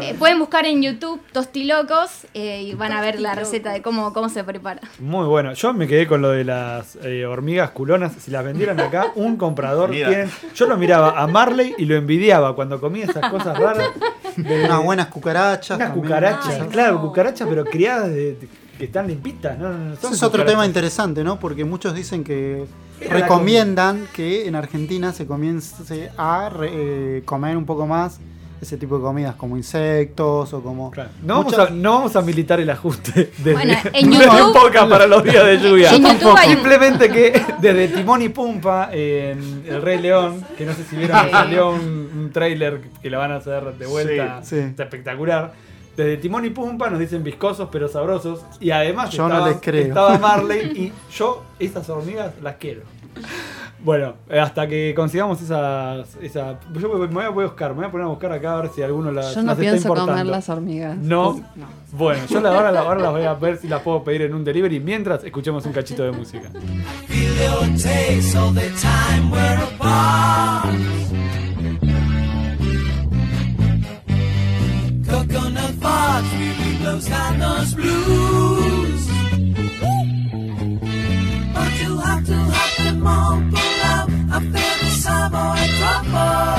Eh, pueden buscar en YouTube Tostilocos eh, y van a ver la receta de cómo, cómo se prepara. Muy bueno. Yo me quedé con lo de las eh, hormigas culonas. Si las vendieran acá, un comprador Mira. tiene. Yo lo miraba a Marley y lo envidiaba cuando comía esas cosas raras. de- Unas buenas cucarachas. Unas también. cucarachas, Ay, claro, no. cucarachas, pero criadas de, de- que están limpitas, ¿no? no, no Ese es otro tema interesante, ¿no? Porque muchos dicen que Era recomiendan que en Argentina se comience a re- eh, comer un poco más ese tipo de comidas, como insectos o como. Claro. No, vamos a, no vamos a militar el ajuste [LAUGHS] desde Bueno, [LAUGHS] en desde YouTube- podcast para los días de lluvia. En YouTube hay un- Simplemente que desde Timón y Pumpa en El Rey León, que no sé si vieron, que salió un, un tráiler que la van a hacer de vuelta, Sí, sí. está espectacular. Desde Timón y Pumpa nos dicen viscosos pero sabrosos. Y además Yo no estaba, les creo. estaba [LAUGHS] Marley y yo esas hormigas las quiero. Bueno, eh, hasta que consigamos esas... Esa, yo me voy a buscar, me voy a poner a buscar acá a ver si alguno las, Yo no las está pienso comer importando. las hormigas. No. Bueno, yo ahora, la- ahora las voy a ver si las puedo pedir en un delivery mientras escuchemos un cachito de música. Fudge really blows those blues. But you have to have them all pull out. Feel the Savoy trouble.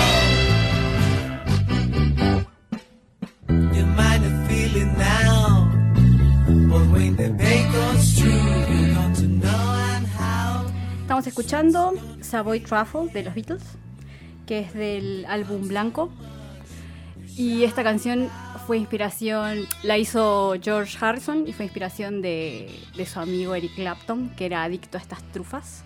You might feel it now, but when the day goes through, you're going to know and how. Estamos escuchando Savoy Truffle de los Beatles, que es del álbum Blanco. Y esta canción fue inspiración, la hizo George Harrison y fue inspiración de, de su amigo Eric Clapton, que era adicto a estas trufas.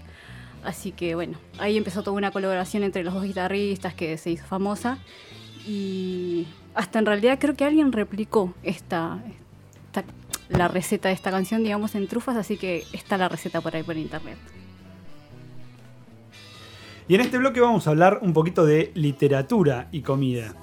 Así que bueno, ahí empezó toda una colaboración entre los dos guitarristas que se hizo famosa. Y hasta en realidad creo que alguien replicó esta, la receta de esta canción, digamos, en trufas, así que está la receta por ahí por internet. Y en este bloque vamos a hablar un poquito de literatura y comida.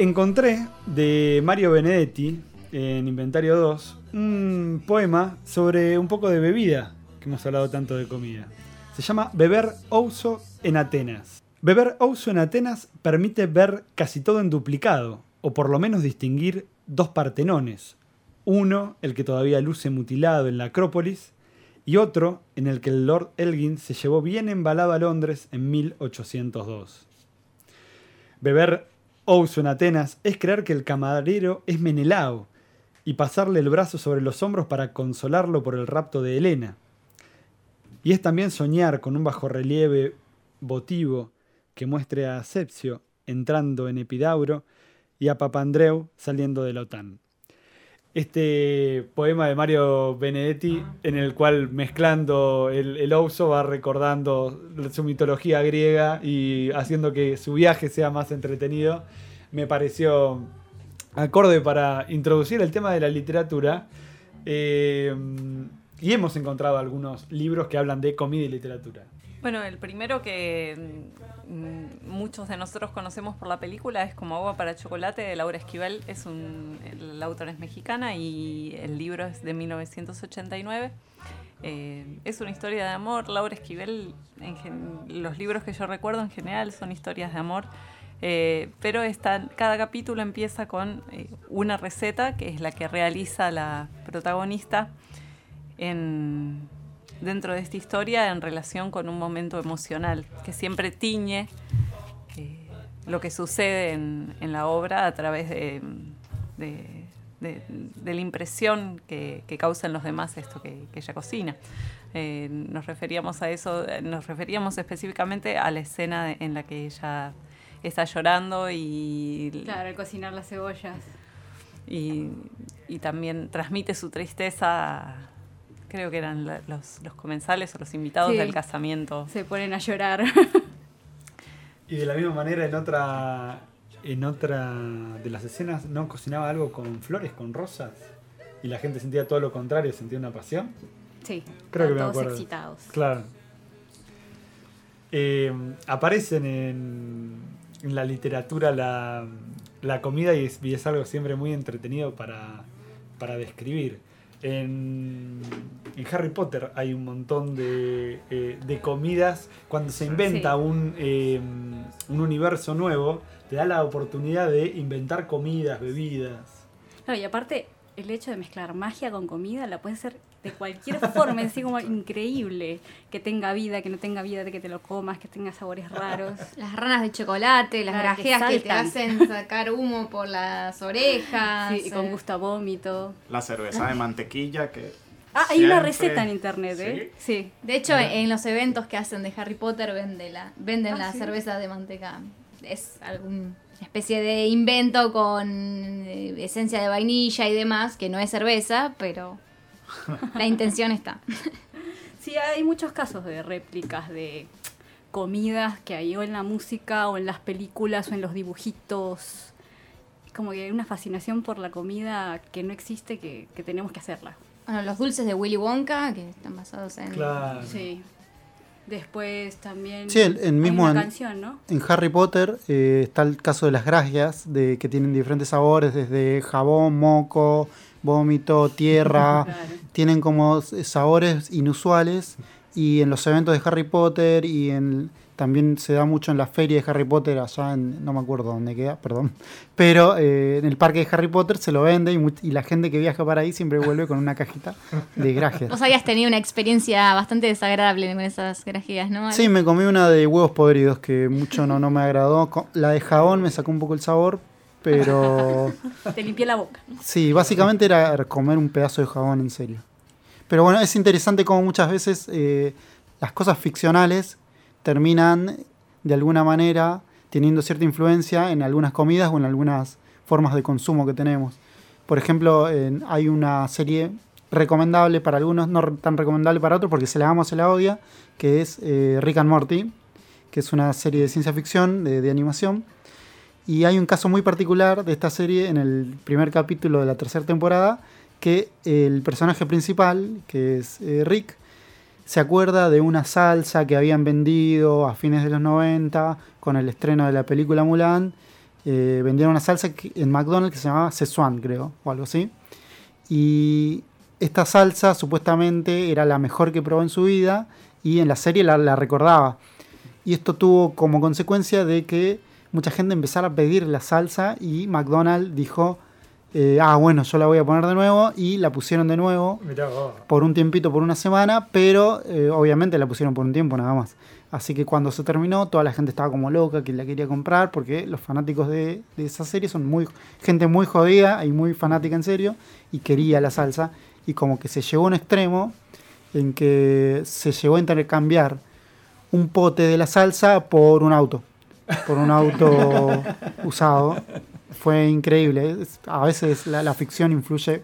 Encontré de Mario Benedetti, en Inventario 2, un poema sobre un poco de bebida, que hemos hablado tanto de comida. Se llama Beber ouso en Atenas. Beber ouso en Atenas permite ver casi todo en duplicado, o por lo menos distinguir dos partenones. Uno, el que todavía luce mutilado en la Acrópolis, y otro en el que el Lord Elgin se llevó bien embalado a Londres en 1802. Beber ouso en Atenas es creer que el camarero es Menelao y pasarle el brazo sobre los hombros para consolarlo por el rapto de Helena. Y es también soñar con un bajorrelieve votivo que muestre a Sepsio entrando en Epidauro y a Papandreou saliendo de la OTAN este poema de Mario Benedetti, en el cual mezclando el, el ouso va recordando su mitología griega y haciendo que su viaje sea más entretenido, me pareció acorde para introducir el tema de la literatura. Eh, y hemos encontrado algunos libros que hablan de comida y literatura. Bueno, el primero que mm, muchos de nosotros conocemos por la película es Como agua para chocolate de Laura Esquivel. Es un, la autora es mexicana y el libro es de 1989. Eh, es una historia de amor. Laura Esquivel, los libros que yo recuerdo en general son historias de amor. Eh, pero esta- cada capítulo empieza con eh, una receta que es la que realiza la protagonista en, dentro de esta historia en relación con un momento emocional que siempre tiñe eh, lo que sucede en, en la obra a través de, de- de- de la impresión que, que causa en los demás esto que, que ella cocina. Eh, nos referíamos a eso, nos referíamos específicamente a la escena en la que ella está llorando y Claro, al cocinar las cebollas. y, y también transmite su tristeza, creo que eran la- los, los comensales o los invitados Sí. del casamiento. Se ponen a llorar. Y de la misma manera en otra en otra de las escenas no cocinaba algo con flores, con rosas. Y la gente sentía todo lo contrario, sentía una pasión. Sí, Creo que me todos acuerdo. excitados. Claro. Eh, aparecen en, en la literatura la, la comida y es, y es algo siempre muy entretenido para, para describir. En, en Harry Potter hay un montón de, eh, de comidas. Cuando se inventa Sí. un, eh, un universo nuevo, te da la oportunidad de inventar comidas, bebidas. Claro, y aparte, el hecho de mezclar magia con comida la puedes hacer de cualquier forma, es así como increíble. Que tenga vida, que no tenga vida, de que te lo comas, que tenga sabores raros. Las ranas de chocolate, las Claro, que grajeas que, te saltan. hacen sacar humo por las orejas. Sí, y con eh. gusto a vómito. La cerveza de mantequilla que. Ah, hay una receta en internet, ¿eh? Sí. De hecho, en los eventos que hacen de Harry Potter venden la, venden Ah, la sí. cerveza de manteca. Es alguna especie de invento con eh, esencia de vainilla y demás, que no es cerveza, pero [LAUGHS] la intención está. Sí, hay muchos casos de réplicas de comidas que hay o en la música o en las películas o en los dibujitos. Es como que hay una fascinación por la comida que no existe que, que tenemos que hacerla. Bueno, los dulces de Willy Wonka, que están basados en... Claro. Sí. Después también Sí, el, el hay mismo una en, canción, ¿no? en Harry Potter eh, está el caso de las gracias, de que tienen diferentes sabores, desde jabón, moco, vómito, tierra. [LAUGHS] Claro. Tienen como sabores inusuales. Y en los eventos de Harry Potter y en también se da mucho en la feria de Harry Potter allá en, no me acuerdo dónde queda, perdón, [LAUGHS] pero eh, en el parque de Harry Potter se lo vende y, la gente que viaja para ahí siempre vuelve con una cajita de gracias. Vos habías tenido una experiencia bastante desagradable con esas grajeas, ¿no? Sí, me comí una de huevos podridos que mucho no, no me agradó. La de jabón me sacó un poco el sabor, pero [LAUGHS] Te limpié la boca. sí, básicamente era comer un pedazo de jabón en serio. Pero bueno, es interesante como muchas veces eh, las cosas ficcionales terminan de alguna manera teniendo cierta influencia en algunas comidas o en algunas formas de consumo que tenemos. Por ejemplo, hay una serie recomendable para algunos, no tan recomendable para otros porque se la ama o se la odia, que es eh, Rick and Morty, que es una serie de ciencia ficción, de, de animación. Y hay un caso muy particular de esta serie en el primer capítulo de la tercera temporada, que el personaje principal, que es eh, Rick, se acuerda de una salsa que habían vendido a fines de los 90 con el estreno de la película Mulan. Eh, vendieron una salsa en McDonald's que se llamaba Szechuan, creo, o algo así. Y esta salsa supuestamente era la mejor que probó en su vida y en la serie la recordaba. Y esto tuvo como consecuencia de que mucha gente empezara a pedir la salsa y McDonald's dijo, eh, ah, bueno, yo la voy a poner de nuevo y la pusieron de nuevo por un tiempito, por una semana, pero eh, obviamente la pusieron por un tiempo nada más. Así que cuando se terminó, toda la gente estaba como loca, que la quería comprar, porque los fanáticos de, de esa serie son muy gente muy jodida y muy fanática en serio, y quería la salsa, y como que se llegó a un extremo en que se llegó a intercambiar un pote de la salsa por un auto, por un auto usado. Fue increíble. A veces la, la ficción influye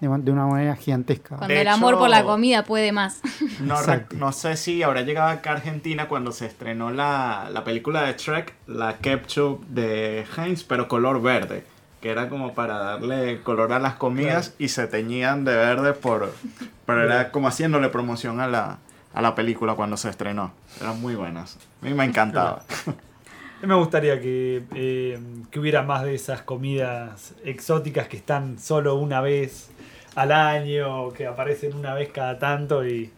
de, de una manera gigantesca. Cuando De el amor por la hecho- comida puede más. No, no sé si habrá llegado acá a Argentina cuando se estrenó la, la película de Shrek, la ketchup de Heinz, pero color verde. Que era como para darle color a las comidas y se teñían de verde por. Pero era como haciéndole promoción a la, a la película cuando se estrenó. Eran muy buenas. A mí me encantaba. Mí me gustaría que, eh, que hubiera más de esas comidas exóticas que están solo una vez al año, que aparecen una vez cada tanto y,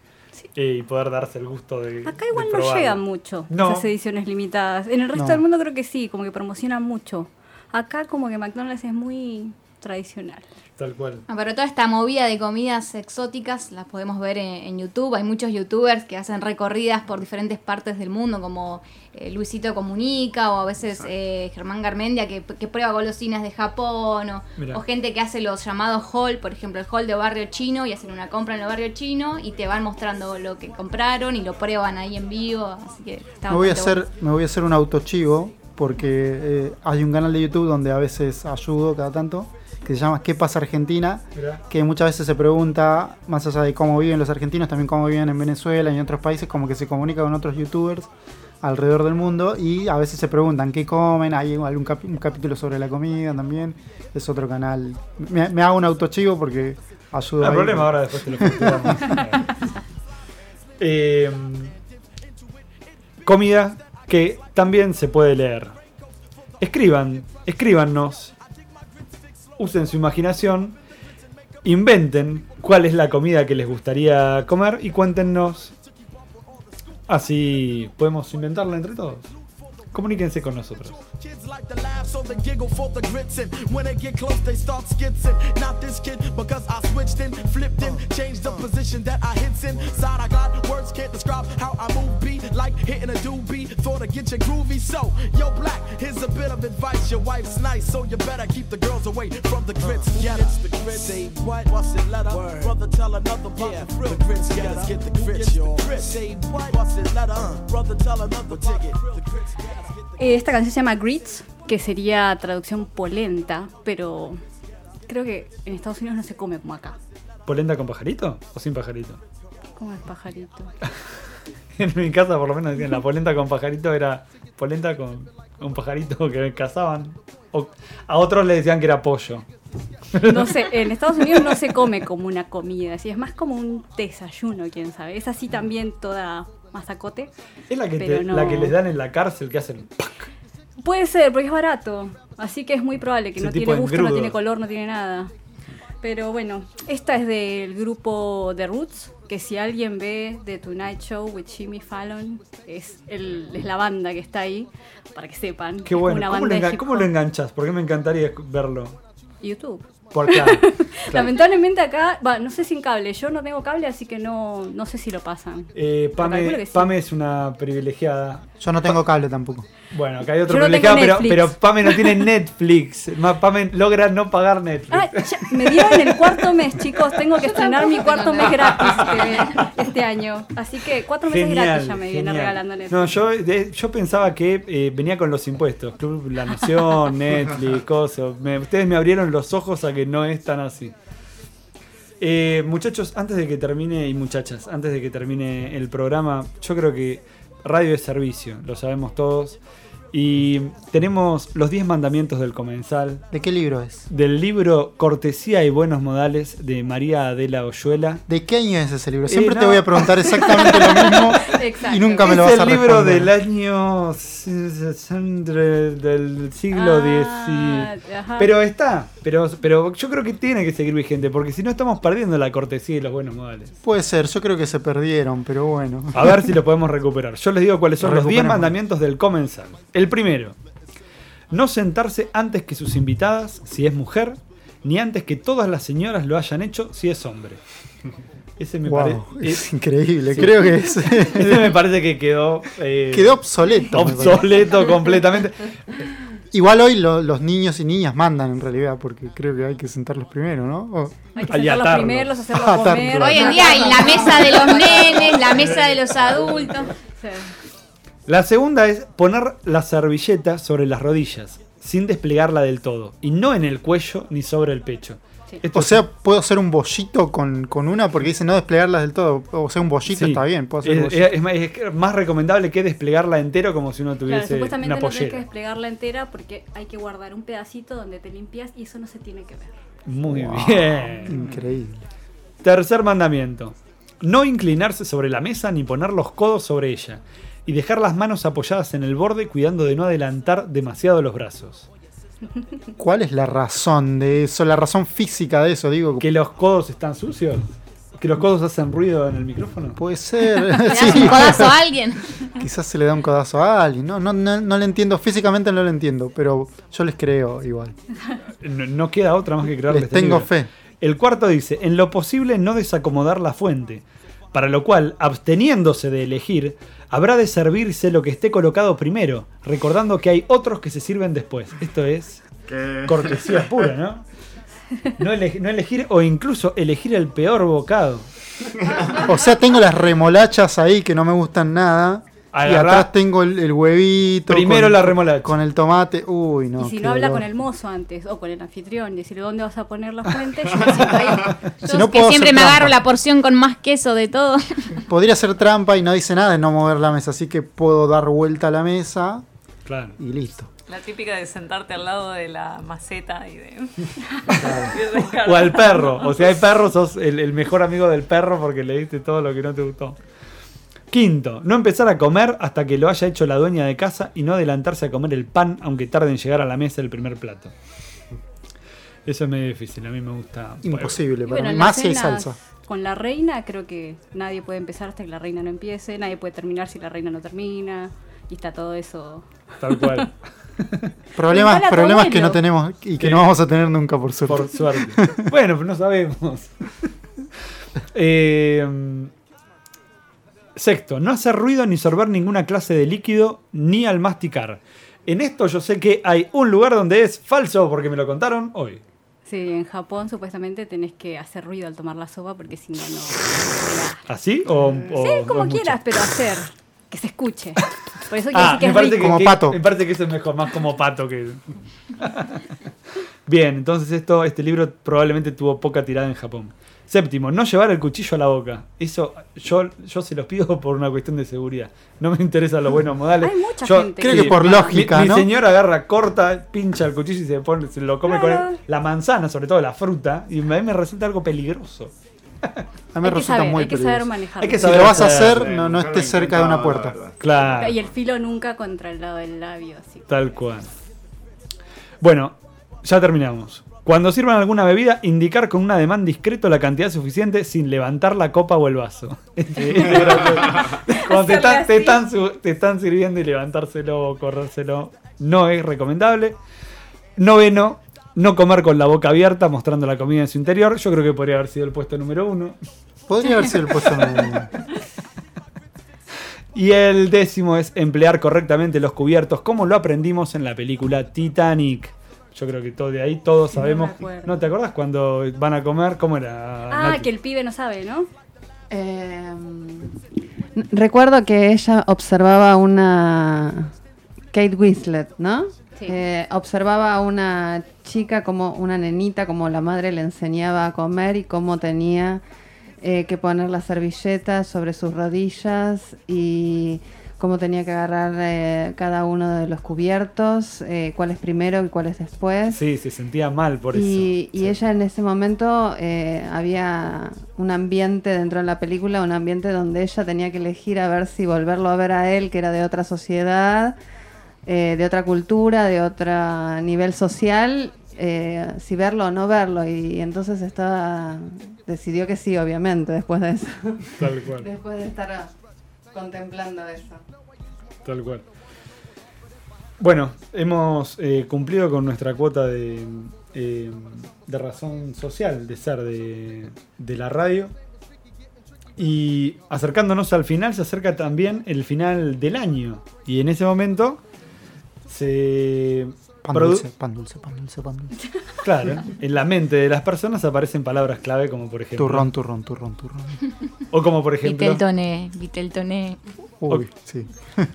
eh, y poder darse el gusto de. Acá igual de no llegan mucho No. esas ediciones limitadas. En el resto No. del mundo creo que sí, como que promocionan mucho. Acá como que McDonald's es muy tradicional. Tal cual. Ah, pero toda esta movida de comidas exóticas las podemos ver en, en YouTube. Hay muchos youtubers que hacen recorridas por diferentes partes del mundo, como eh, Luisito Comunica o a veces eh, Germán Garmendia que, que prueba golosinas de Japón o, gente que hace los llamados haul, por ejemplo el haul de barrio chino y hacen una compra en el barrio chino y te van mostrando lo que compraron y lo prueban ahí en vivo. Así que está Me voy a hacer, me voy a hacer un autochivo porque eh, hay un canal de YouTube donde a veces ayudo cada tanto que se llama ¿Qué pasa Argentina? Mirá. Que muchas veces se pregunta, más allá de cómo viven los argentinos, también cómo viven en Venezuela y en otros países, como que se comunica con otros youtubers alrededor del mundo y a veces se preguntan qué comen, hay algún un capítulo sobre la comida también, es otro canal. Me, me hago un autochivo porque ayudo No hay problema, ahora después te lo. [LAUGHS] Eh, comida que también se puede leer. Escriban, escríbanos, usen su imaginación, inventen cuál es la comida que les gustaría comer y cuéntenos. Así podemos inventarla entre todos. Comuníquense con nosotros. Kids like to laugh, so they giggle for the grits. And when they get close, they start skitzing. Not this kid, because I switched in, flipped in, changed the position that I hits in. Side I got words, can't describe how I move. Be like hitting a doobie, thought to get you groovy. So, yo, black, here's a bit of advice. Your wife's nice, so you better keep the girls away from the grits. Get it's the grits. Say what? What's it letter? Brother, tell another about yeah, the grits. Get get the grits, y'all. Say what? What's it letter? Brother, tell another ticket. The grits. Eh, Esta canción se llama Grits, que sería traducción polenta, pero creo que en Estados Unidos no se come como acá. ¿Polenta con pajarito o sin pajarito? Como el pajarito. [LAUGHS] En mi casa por lo menos decían la polenta con pajarito era polenta con un pajarito que cazaban. O- a otros le decían que era pollo. No sé, en Estados Unidos no se come como una comida, así es más como un desayuno, quién sabe. Es así también toda masacote. Es la que, pero te- no- la que les dan en la cárcel que hacen. Puede ser, porque es barato. Así que es muy probable que Ese no tiene gusto, no tiene color, no tiene nada. Pero bueno, esta es del grupo The Roots, que si alguien ve The Tonight Show with Jimmy Fallon, es, el, es la banda que está ahí, para que sepan. Qué bueno. Una ¿Cómo lo, banda hip cómo lo enganchas? Porque me encantaría verlo. YouTube. Por acá. [LAUGHS] Lamentablemente acá, no sé sin cable, yo no tengo cable, así que no, no sé si lo pasan. Eh, Pame, sí. Pame es una privilegiada. Yo no tengo cable tampoco. Bueno, acá hay otro no privilegiado, pero, Pame no tiene [LAUGHS] Netflix. Pame logra no pagar Netflix. Ah, ya- me dieron el cuarto mes, chicos. Tengo que estrenar mi cuarto mes gratis [LAUGHS] este, este año. Así que cuatro meses gratis ya me viene regalando Netflix. No, yo, de- yo pensaba que eh, venía con los impuestos. Club La Nación, Netflix, cosas. Me- ustedes me abrieron los ojos a que no es tan así. Eh, muchachos, antes de que termine, y muchachas, antes de que termine el programa, yo creo que radio es servicio, lo sabemos todos. Y tenemos los 10 mandamientos del comensal. ¿De qué libro es? Del libro Cortesía y Buenos Modales de María Adela Oyuela. ¿De qué año es ese libro? Siempre Eh, te no. voy a preguntar exactamente lo mismo [LAUGHS] Exacto. y nunca me lo es vas a el libro responder. del año del siglo Ah, X. ajá. Pero está, pero, pero yo creo que tiene que seguir vigente, porque si no estamos perdiendo la cortesía y los buenos modales. Puede ser, yo creo que se perdieron, pero bueno. A ver si lo podemos recuperar. Yo les digo cuáles son los 10 Recuperemos. mandamientos del comensal. El primero, no sentarse antes que sus invitadas, si es mujer, ni antes que todas las señoras lo hayan hecho, si es hombre. Ese me Wow, parece. es increíble, creo que es- [LAUGHS] Ese me parece que quedó. eh, Quedó obsoleto. Obsoleto completamente. Igual hoy lo- los niños y niñas mandan en realidad, porque creo que hay que sentarlos primero, ¿no? O- Hay que sentarlos atarlos. primeros, [LAUGHS] hacerlos comer. Hoy en día hay la mesa de los nenes, la mesa de los adultos. Sí. La segunda es poner la servilleta sobre las rodillas, sin desplegarla del todo, y no en el cuello ni sobre el pecho. Sí. O sea, puedo hacer un bollito con, con una porque dice no desplegarlas del todo. O sea, un bollito sí, está bien, puedo hacer un es, bollito. es- es más- es más recomendable que desplegarla entero como si uno Claro, tuviese supuestamente una no que desplegarla entera porque hay que guardar un pedacito donde te limpias y eso no se tiene que ver. Muy Wow, bien. Increíble. Tercer mandamiento. No inclinarse sobre la mesa ni poner los codos sobre ella. Y dejar las manos apoyadas en el borde cuidando de no adelantar demasiado los brazos. ¿Cuál es la razón de eso? La razón física de eso, digo. ¿Que los codos están sucios? ¿Que los codos hacen ruido en el micrófono? Puede ser. [LAUGHS] Le das [LAUGHS] Sí. un codazo a alguien. Quizás se le da un codazo a alguien. No, no, no, no le entiendo, físicamente no lo entiendo, pero yo les creo igual. No, no queda otra más que creerle Les este tengo fe. El cuarto dice, en lo posible no desacomodar la fuente, para lo cual, absteniéndose de elegir, habrá de servirse lo que esté colocado primero, recordando que hay otros que se sirven después. Esto es ¿Qué? cortesía pura, ¿no? No, no elegir o incluso elegir el peor bocado. O sea, tengo las remolachas ahí que no me gustan nada. Y atrás tengo el, el huevito. Primero con- la remolacha. Con el tomate. Uy, no. y si no habla dolor. con el mozo antes o con el anfitrión, decirle dónde vas a poner la [LAUGHS] fuente, yo me siento ahí. Yo Si no que siempre me trampa. agarro la porción con más queso de todo. Podría hacer trampa y no dice nada de no mover la mesa, así que puedo dar vuelta a la mesa Claro. y listo. La típica de sentarte al lado de la maceta y de. [LAUGHS] O al perro. O si hay perro, sos el, el mejor amigo del perro porque le diste todo lo que no te gustó. Quinto, no empezar a comer hasta que lo haya hecho la dueña de casa y no adelantarse a comer el pan aunque tarde en llegar a la mesa el primer plato. Eso es medio difícil, a mí me gusta. Imposible, Y para bueno, Más las si salsa. Con la reina creo que nadie puede empezar hasta que la reina no empiece, nadie puede terminar si la reina no termina, y está todo eso. Tal cual. [LAUGHS] Problemas, problemas que no tenemos y que Sí. no vamos a tener nunca, por suerte. Por suerte. bueno, pero no sabemos. [LAUGHS] Eh, sexto, no hacer ruido ni sorber ninguna clase de líquido ni al masticar. En esto yo sé que hay un lugar donde es falso porque me lo contaron hoy. Sí, en Japón supuestamente tenés que hacer ruido al tomar la sopa porque si no, no. ¿Así? O, o- Sí, como o mucho? quieras, pero hacer. Que se escuche. Por eso quiere Ah, decir que me es parece rico. que, que- me parece que eso es mejor, más como pato que. [LAUGHS] Bien, entonces esto, este libro probablemente tuvo poca tirada en Japón. Séptimo, no llevar el cuchillo a la boca. Eso yo, yo se los pido por una cuestión de seguridad. No me interesan los buenos modales. Hay mucha Yo- gente Creo que por mi- lógica, mi, mi ¿no? señora agarra, corta, pincha el cuchillo y se, pone, se lo come Claro. con el- la manzana, sobre todo la fruta. Y a mí me resulta algo peligroso. A mí me Hay que resulta saber, muy hay que saber peligroso. manejarlo. Hay que Si lo vas a hacer, no, no estés cerca de una puerta. Claro. Y el filo nunca contra el lado del labio, así. Tal cual. Bueno, ya terminamos. Cuando sirvan alguna bebida, indicar con un ademán discreto la cantidad suficiente sin levantar la copa o el vaso. [LAUGHS] Cuando te están, te, están su- te están sirviendo y levantárselo o corrérselo no es recomendable. Noveno, no comer con la boca abierta mostrando la comida en su interior. Yo creo que podría haber sido el puesto número uno. Podría haber sido el puesto número uno. Y el décimo es emplear correctamente los cubiertos, como lo aprendimos en la película Titanic. Yo creo que todo de ahí todos No me sabemos. ¿No te acordás cuando van a comer? ¿Cómo era? Ah, Nati? que el pibe no sabe, ¿no? Eh, Recuerdo que ella observaba una Kate Winslet, ¿no? Sí. Eh, observaba a una chica como una nenita, como la madre le enseñaba a comer y cómo tenía eh, que poner la servilleta sobre sus rodillas y cómo tenía que agarrar eh, cada uno de los cubiertos, eh, cuál es primero y cuál es después. Sí, se sentía mal por Y, eso. y ella en ese momento eh, había un ambiente dentro de la película, un ambiente donde ella tenía que elegir a ver si volverlo a ver a él, que era de otra sociedad, eh, de otra cultura, de otro nivel social, eh, si verlo o no verlo. Y, entonces estaba decidió que sí, obviamente, después de eso. Tal cual. [LAUGHS] después de estar contemplando eso. Tal cual. Bueno, hemos eh, cumplido con nuestra cuota de, eh, de razón social, de ser de, de la radio. Y acercándonos al final, se acerca también el final del año. Y en ese momento se... Pan dulce, pan dulce, pan dulce, pan dulce. [LAUGHS] Claro, en la mente de las personas aparecen palabras clave como por ejemplo... Turrón, turrón, turrón, turrón. O como por ejemplo... Viteltoné, Viteltoné. Uy, sí. [LAUGHS]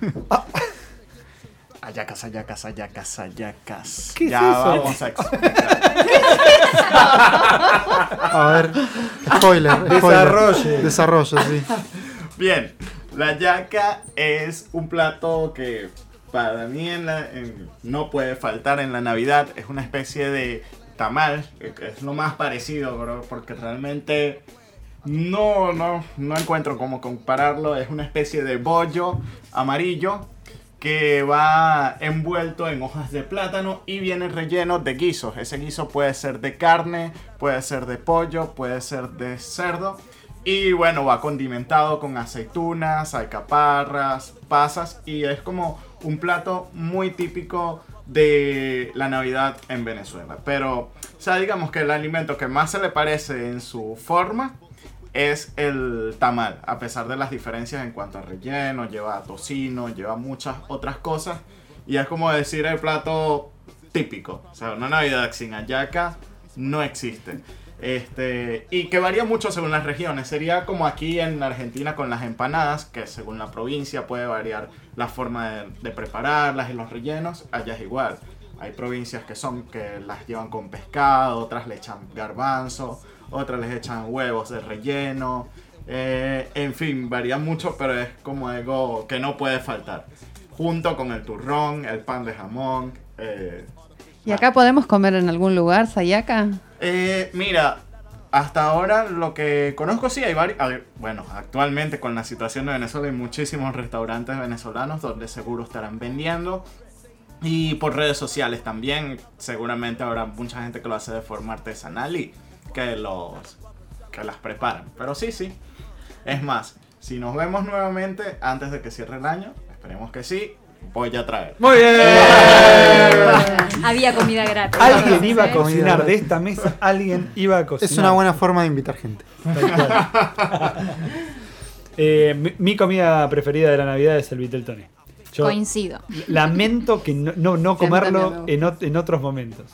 Ayacas, ayacas, ayacas, ayacas. ¿Qué es ya eso? vamos a explicar. A ver, spoiler, spoiler. Desarrolle. Desarrollo, sí. Bien, la yaca es un plato que para mí en la- no puede faltar en la Navidad. Es una especie de tamal, que es lo más parecido, bro, porque realmente No, no, no encuentro cómo compararlo. Es una especie de bollo amarillo que va envuelto en hojas de plátano y viene relleno de guisos. Ese guiso puede ser de carne, puede ser de pollo, puede ser de cerdo. Y bueno, va condimentado con aceitunas, alcaparras, pasas y es como un plato muy típico de la Navidad en Venezuela. Pero, o sea, digamos que el alimento que más se le parece en su forma es el tamal, a pesar de las diferencias en cuanto a relleno, lleva tocino, lleva muchas otras cosas. Y es como decir el plato típico. O sea, una Navidad sin hallaca no existe. Este, y que varía mucho según las regiones. Sería como aquí en Argentina con las empanadas, que según la provincia puede variar la forma de, de prepararlas y los rellenos. Allá es igual. Hay provincias que son que las llevan con pescado, otras le echan garbanzo, otras les echan huevos de relleno. Eh, en fin, varía mucho, pero es como algo que no puede faltar. Junto con el turrón, el pan de jamón. eh, ¿Y acá podemos comer en algún lugar, Sayaka? eh, mira, hasta ahora lo que conozco sí hay varios. Bueno, actualmente con la situación de Venezuela hay muchísimos restaurantes venezolanos donde seguro estarán vendiendo. Y por redes sociales también, seguramente habrá mucha gente que lo hace de forma artesanal y que los que las preparan. Pero sí, sí. Es más, si nos vemos nuevamente antes de que cierre el año, esperemos que sí, voy a traer. Muy bien. Había comida gratis. Alguien iba a ¿eh? cocinar de esta mesa, alguien iba a cocinar. Es una buena forma de invitar gente. [LAUGHS] Eh, mi, mi comida preferida de la Navidad es el Viteltoné. Yo Coincido. lamento que no, no, no comerlo me- en, ot- en otros momentos.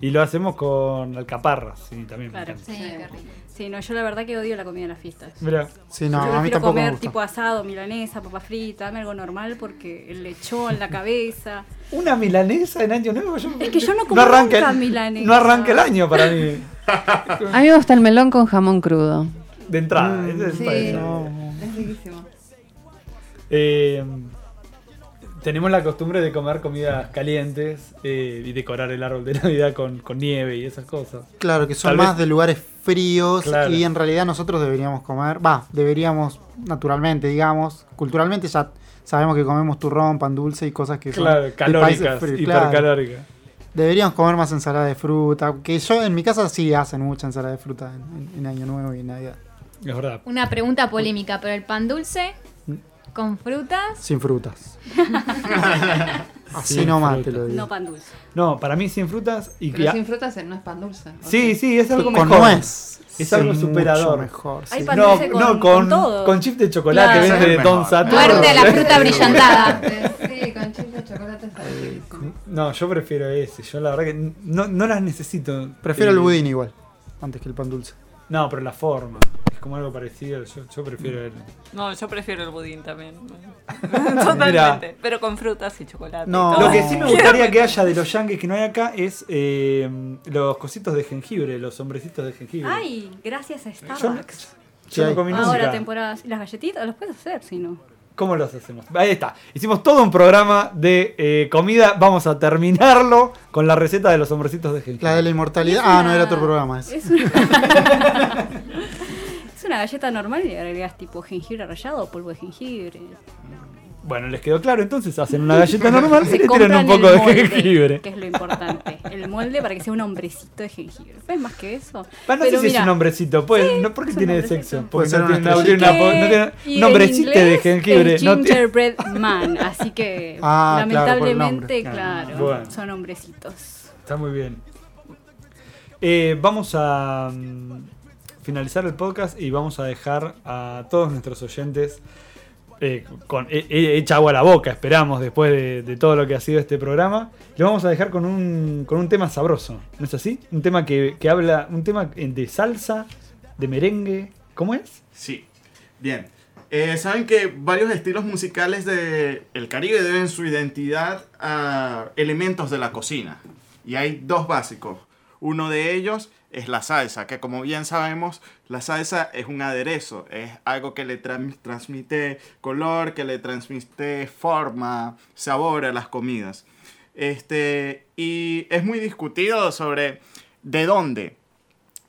Y lo hacemos con alcaparras, sí, también. Claro. Sí, qué rico. Sí, no, yo la verdad que odio la comida en las fiestas. Mirá. Sí, no, yo a mí prefiero tampoco me comer gusta. tipo asado, milanesa, papa frita, dame algo normal porque el lechón, la cabeza. [LAUGHS] Una milanesa en Año Nuevo. Yo, Es que yo no como arranca nunca el- milanesa. No arranca el año para mí. A mí me gusta el melón con jamón crudo. De entrada. Mm, ese es Sí. para- Es riquísimo. Eh, tenemos la costumbre de comer comidas calientes eh, y decorar el árbol de [LAUGHS] Navidad con, con nieve y esas cosas. Claro, que son Tal más vez- de lugares fríos Claro. y en realidad nosotros deberíamos comer, va, deberíamos naturalmente, digamos, culturalmente ya sabemos que comemos turrón, pan dulce y cosas que son Claro, calóricas, fríos, claro. hipercalóricas. Deberíamos comer más ensalada de fruta, que yo en mi casa sí hacen mucha ensalada de fruta en, en- en Año Nuevo y en Navidad. Es verdad. Una pregunta polémica, pero el pan dulce con frutas. Sin frutas. [LAUGHS] Así Sin nomás te lo digo. No pan dulce. No, para mí sin frutas y Pero que- sin frutas no es pan dulce. ¿o Sí, sí, es algo Con mejor. nuez. Es Sí, algo superador. mejor, Hay sí. pan No, dulce con, no, con con, todo. con chip de chocolate Claro. vende Es Don. Saturno. Muerte a la fruta [LAUGHS] brillantada. Sí, con chip de chocolate está riquísimo. No, yo prefiero ese. Yo la verdad que no, no las necesito. Prefiero Eh, el budín igual, antes que el pan dulce. No, pero la forma. Como algo parecido. Yo, yo prefiero el. No, yo prefiero el budín también. [LAUGHS] Totalmente. Pero con frutas y chocolate. y No. todo. Lo que sí me gustaría que haya de los yankees que no hay acá es eh, los cositos de jengibre, los hombrecitos de jengibre. Ay, gracias a Starbucks. yo no hay. comí Ahora nunca. temporadas. ¿Y las galletitas? ¿Las puedes hacer si no? ¿Cómo los hacemos? Ahí está. Hicimos todo un programa de eh, comida. Vamos a terminarlo con la receta de los hombrecitos de jengibre. La de la inmortalidad. Ah, no, era otro programa ese. Es una... [LAUGHS] es una galleta normal y le agregas tipo jengibre rallado o polvo de jengibre. Bueno, les quedó claro. Entonces hacen una galleta [LAUGHS] normal y Se le tiran un poco el de jengibre. Que es lo importante. El molde para que sea un hombrecito de jengibre. ¿Ves más que eso? No Pero sé si es mira, un hombrecito. Pues, Sí, no, ¿Por qué tiene hombrecito. sexo? Porque ser no tiene, una- no tiene un en nombrecito de jengibre. no gingerbread man, así que [LAUGHS] Ah, claro, lamentablemente, nombre. claro, Bueno. son hombrecitos. Está muy bien. Eh, vamos a mm, finalizar el podcast y vamos a dejar a todos nuestros oyentes eh, con eh, eh, hecha agua a la boca, esperamos, después de, de todo lo que ha sido este programa. Le vamos a dejar con un, con un tema sabroso, ¿no es así? Un tema que, que habla, un tema de salsa, de merengue. ¿Cómo es? Sí, bien. Eh, Saben que varios estilos musicales del el Caribe deben su identidad a elementos de la cocina. Y hay dos básicos. Uno de ellos es la salsa, que como bien sabemos, la salsa es un aderezo, es algo que le tran- transmite color, que le transmite forma, sabor a las comidas. Este, y es muy discutido sobre de dónde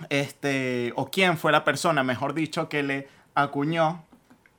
este, o quién fue la persona, mejor dicho, que le acuñó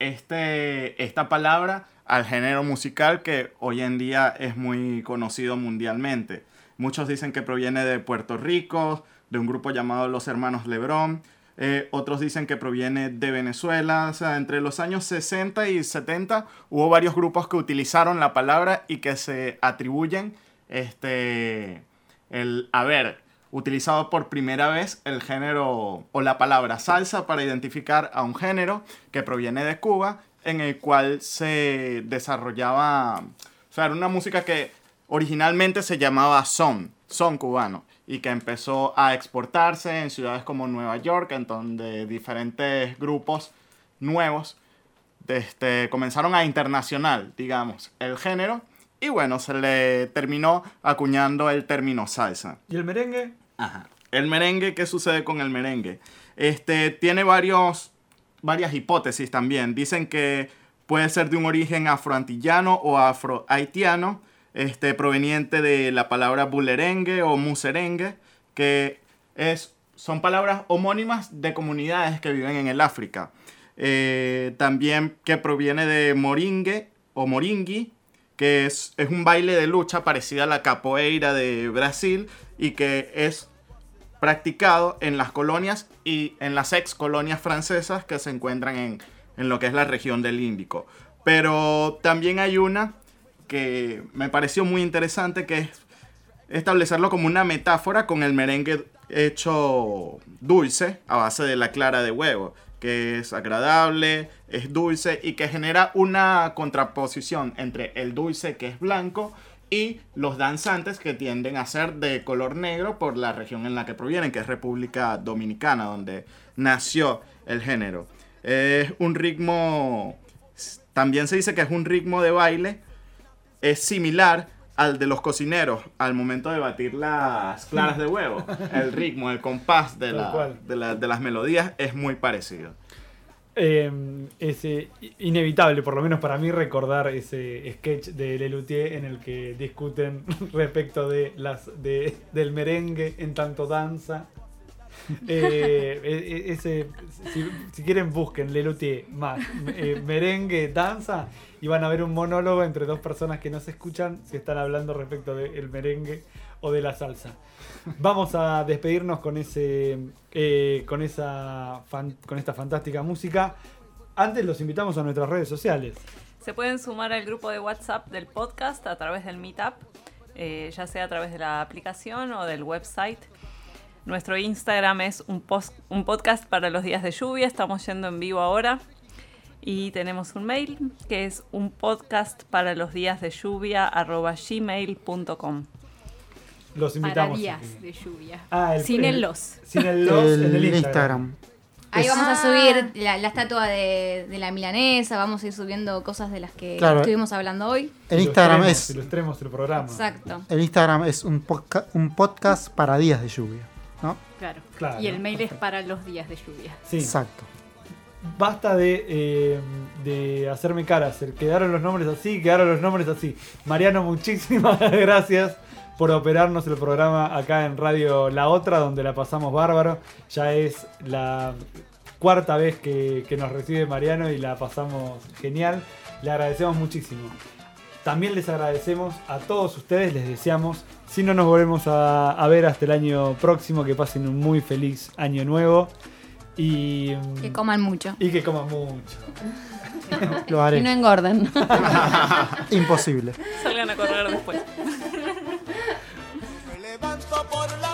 este, esta palabra al género musical que hoy en día es muy conocido mundialmente. Muchos dicen que proviene de Puerto Rico, de un grupo llamado Los Hermanos Lebrón. Eh, otros dicen que proviene de Venezuela. O sea, entre los años 60 y 70 hubo varios grupos que utilizaron la palabra y que se atribuyen este, el haber utilizado por primera vez el género o la palabra salsa para identificar a un género que proviene de Cuba, en el cual se desarrollaba, o sea, era una música que originalmente se llamaba son, son cubano, y que empezó a exportarse en ciudades como Nueva York, en donde diferentes grupos nuevos este, comenzaron a internacional, digamos, el género, y bueno, se le terminó acuñando el término salsa. ¿Y el merengue? Ajá. El merengue, ¿qué sucede con el merengue? Este, tiene varios, varias hipótesis también. Dicen que puede ser de un origen afroantillano o afrohaitiano, este, proveniente de la palabra bulerengue o muserengue, que es, son palabras homónimas de comunidades que viven en el África. Eh, también que proviene de moringue o moringui, que es, es un baile de lucha parecida a la capoeira de Brasil y que es practicado en las colonias y en las ex colonias francesas que se encuentran en, en lo que es la región del Índico. Pero también hay una que me pareció muy interesante, que es establecerlo como una metáfora con el merengue hecho dulce a base de la clara de huevo, que es agradable, es dulce y que genera una contraposición entre el dulce que es blanco y los danzantes que tienden a ser de color negro por la región en la que provienen, que es República Dominicana, donde nació el género. Es un ritmo, también se dice que es un ritmo de baile, es similar al de los cocineros al momento de batir las claras de huevo. [LAUGHS] El ritmo, el compás de, la- de, la- de las melodías es muy parecido. Eh, es eh, inevitable, por lo menos para mí, recordar ese sketch de Lelutier en el que discuten [LAUGHS] respecto de las de, del merengue en tanto danza. Eh, e- e- ese, si, si quieren, busquen Lelutier más eh, merengue, danza y van a ver un monólogo entre dos personas que no se escuchan si están hablando respecto del merengue o de la salsa. Vamos a despedirnos con ese eh, con esa con esta fantástica música. Antes los invitamos a nuestras redes sociales. Se pueden sumar al grupo de WhatsApp del podcast a través del Meetup, eh, ya sea a través de la aplicación o del website. Nuestro Instagram es un, post- un podcast para los días de lluvia, estamos yendo en vivo ahora. Y tenemos un mail que es un podcast para los días de lluvia arroba gmail.com. Los Para invitamos. días de lluvia. Ah, el- Sin el- el los. Sin el los en el El Instagram. Instagram. Ahí vamos a Ah. subir la, la estatua de, de la milanesa, vamos a ir subiendo cosas de las que Claro. estuvimos hablando hoy. El Instagram Ilustremos- es Ilustremos el programa. Exacto. el Instagram es un, podca- un podcast para días de lluvia. Claro. Claro, y el mail es para los días de lluvia. Sí. Exacto. Basta de, eh, de hacerme caras. El- Quedaron los nombres así, quedaron los nombres así. Mariano, muchísimas [LAUGHS] gracias por operarnos el programa acá en Radio La Otra, donde la pasamos bárbaro. Ya es la cuarta vez que, que nos recibe Mariano y la pasamos genial. Le agradecemos muchísimo. También les agradecemos a todos ustedes, les deseamos, si no nos volvemos a, ver hasta el año próximo, que pasen un muy feliz año nuevo. Y. Que coman mucho. Y que coman mucho. [LAUGHS] Lo haré. Y no engorden. [LAUGHS] Imposible. Salgan a correr después. Me levanto por la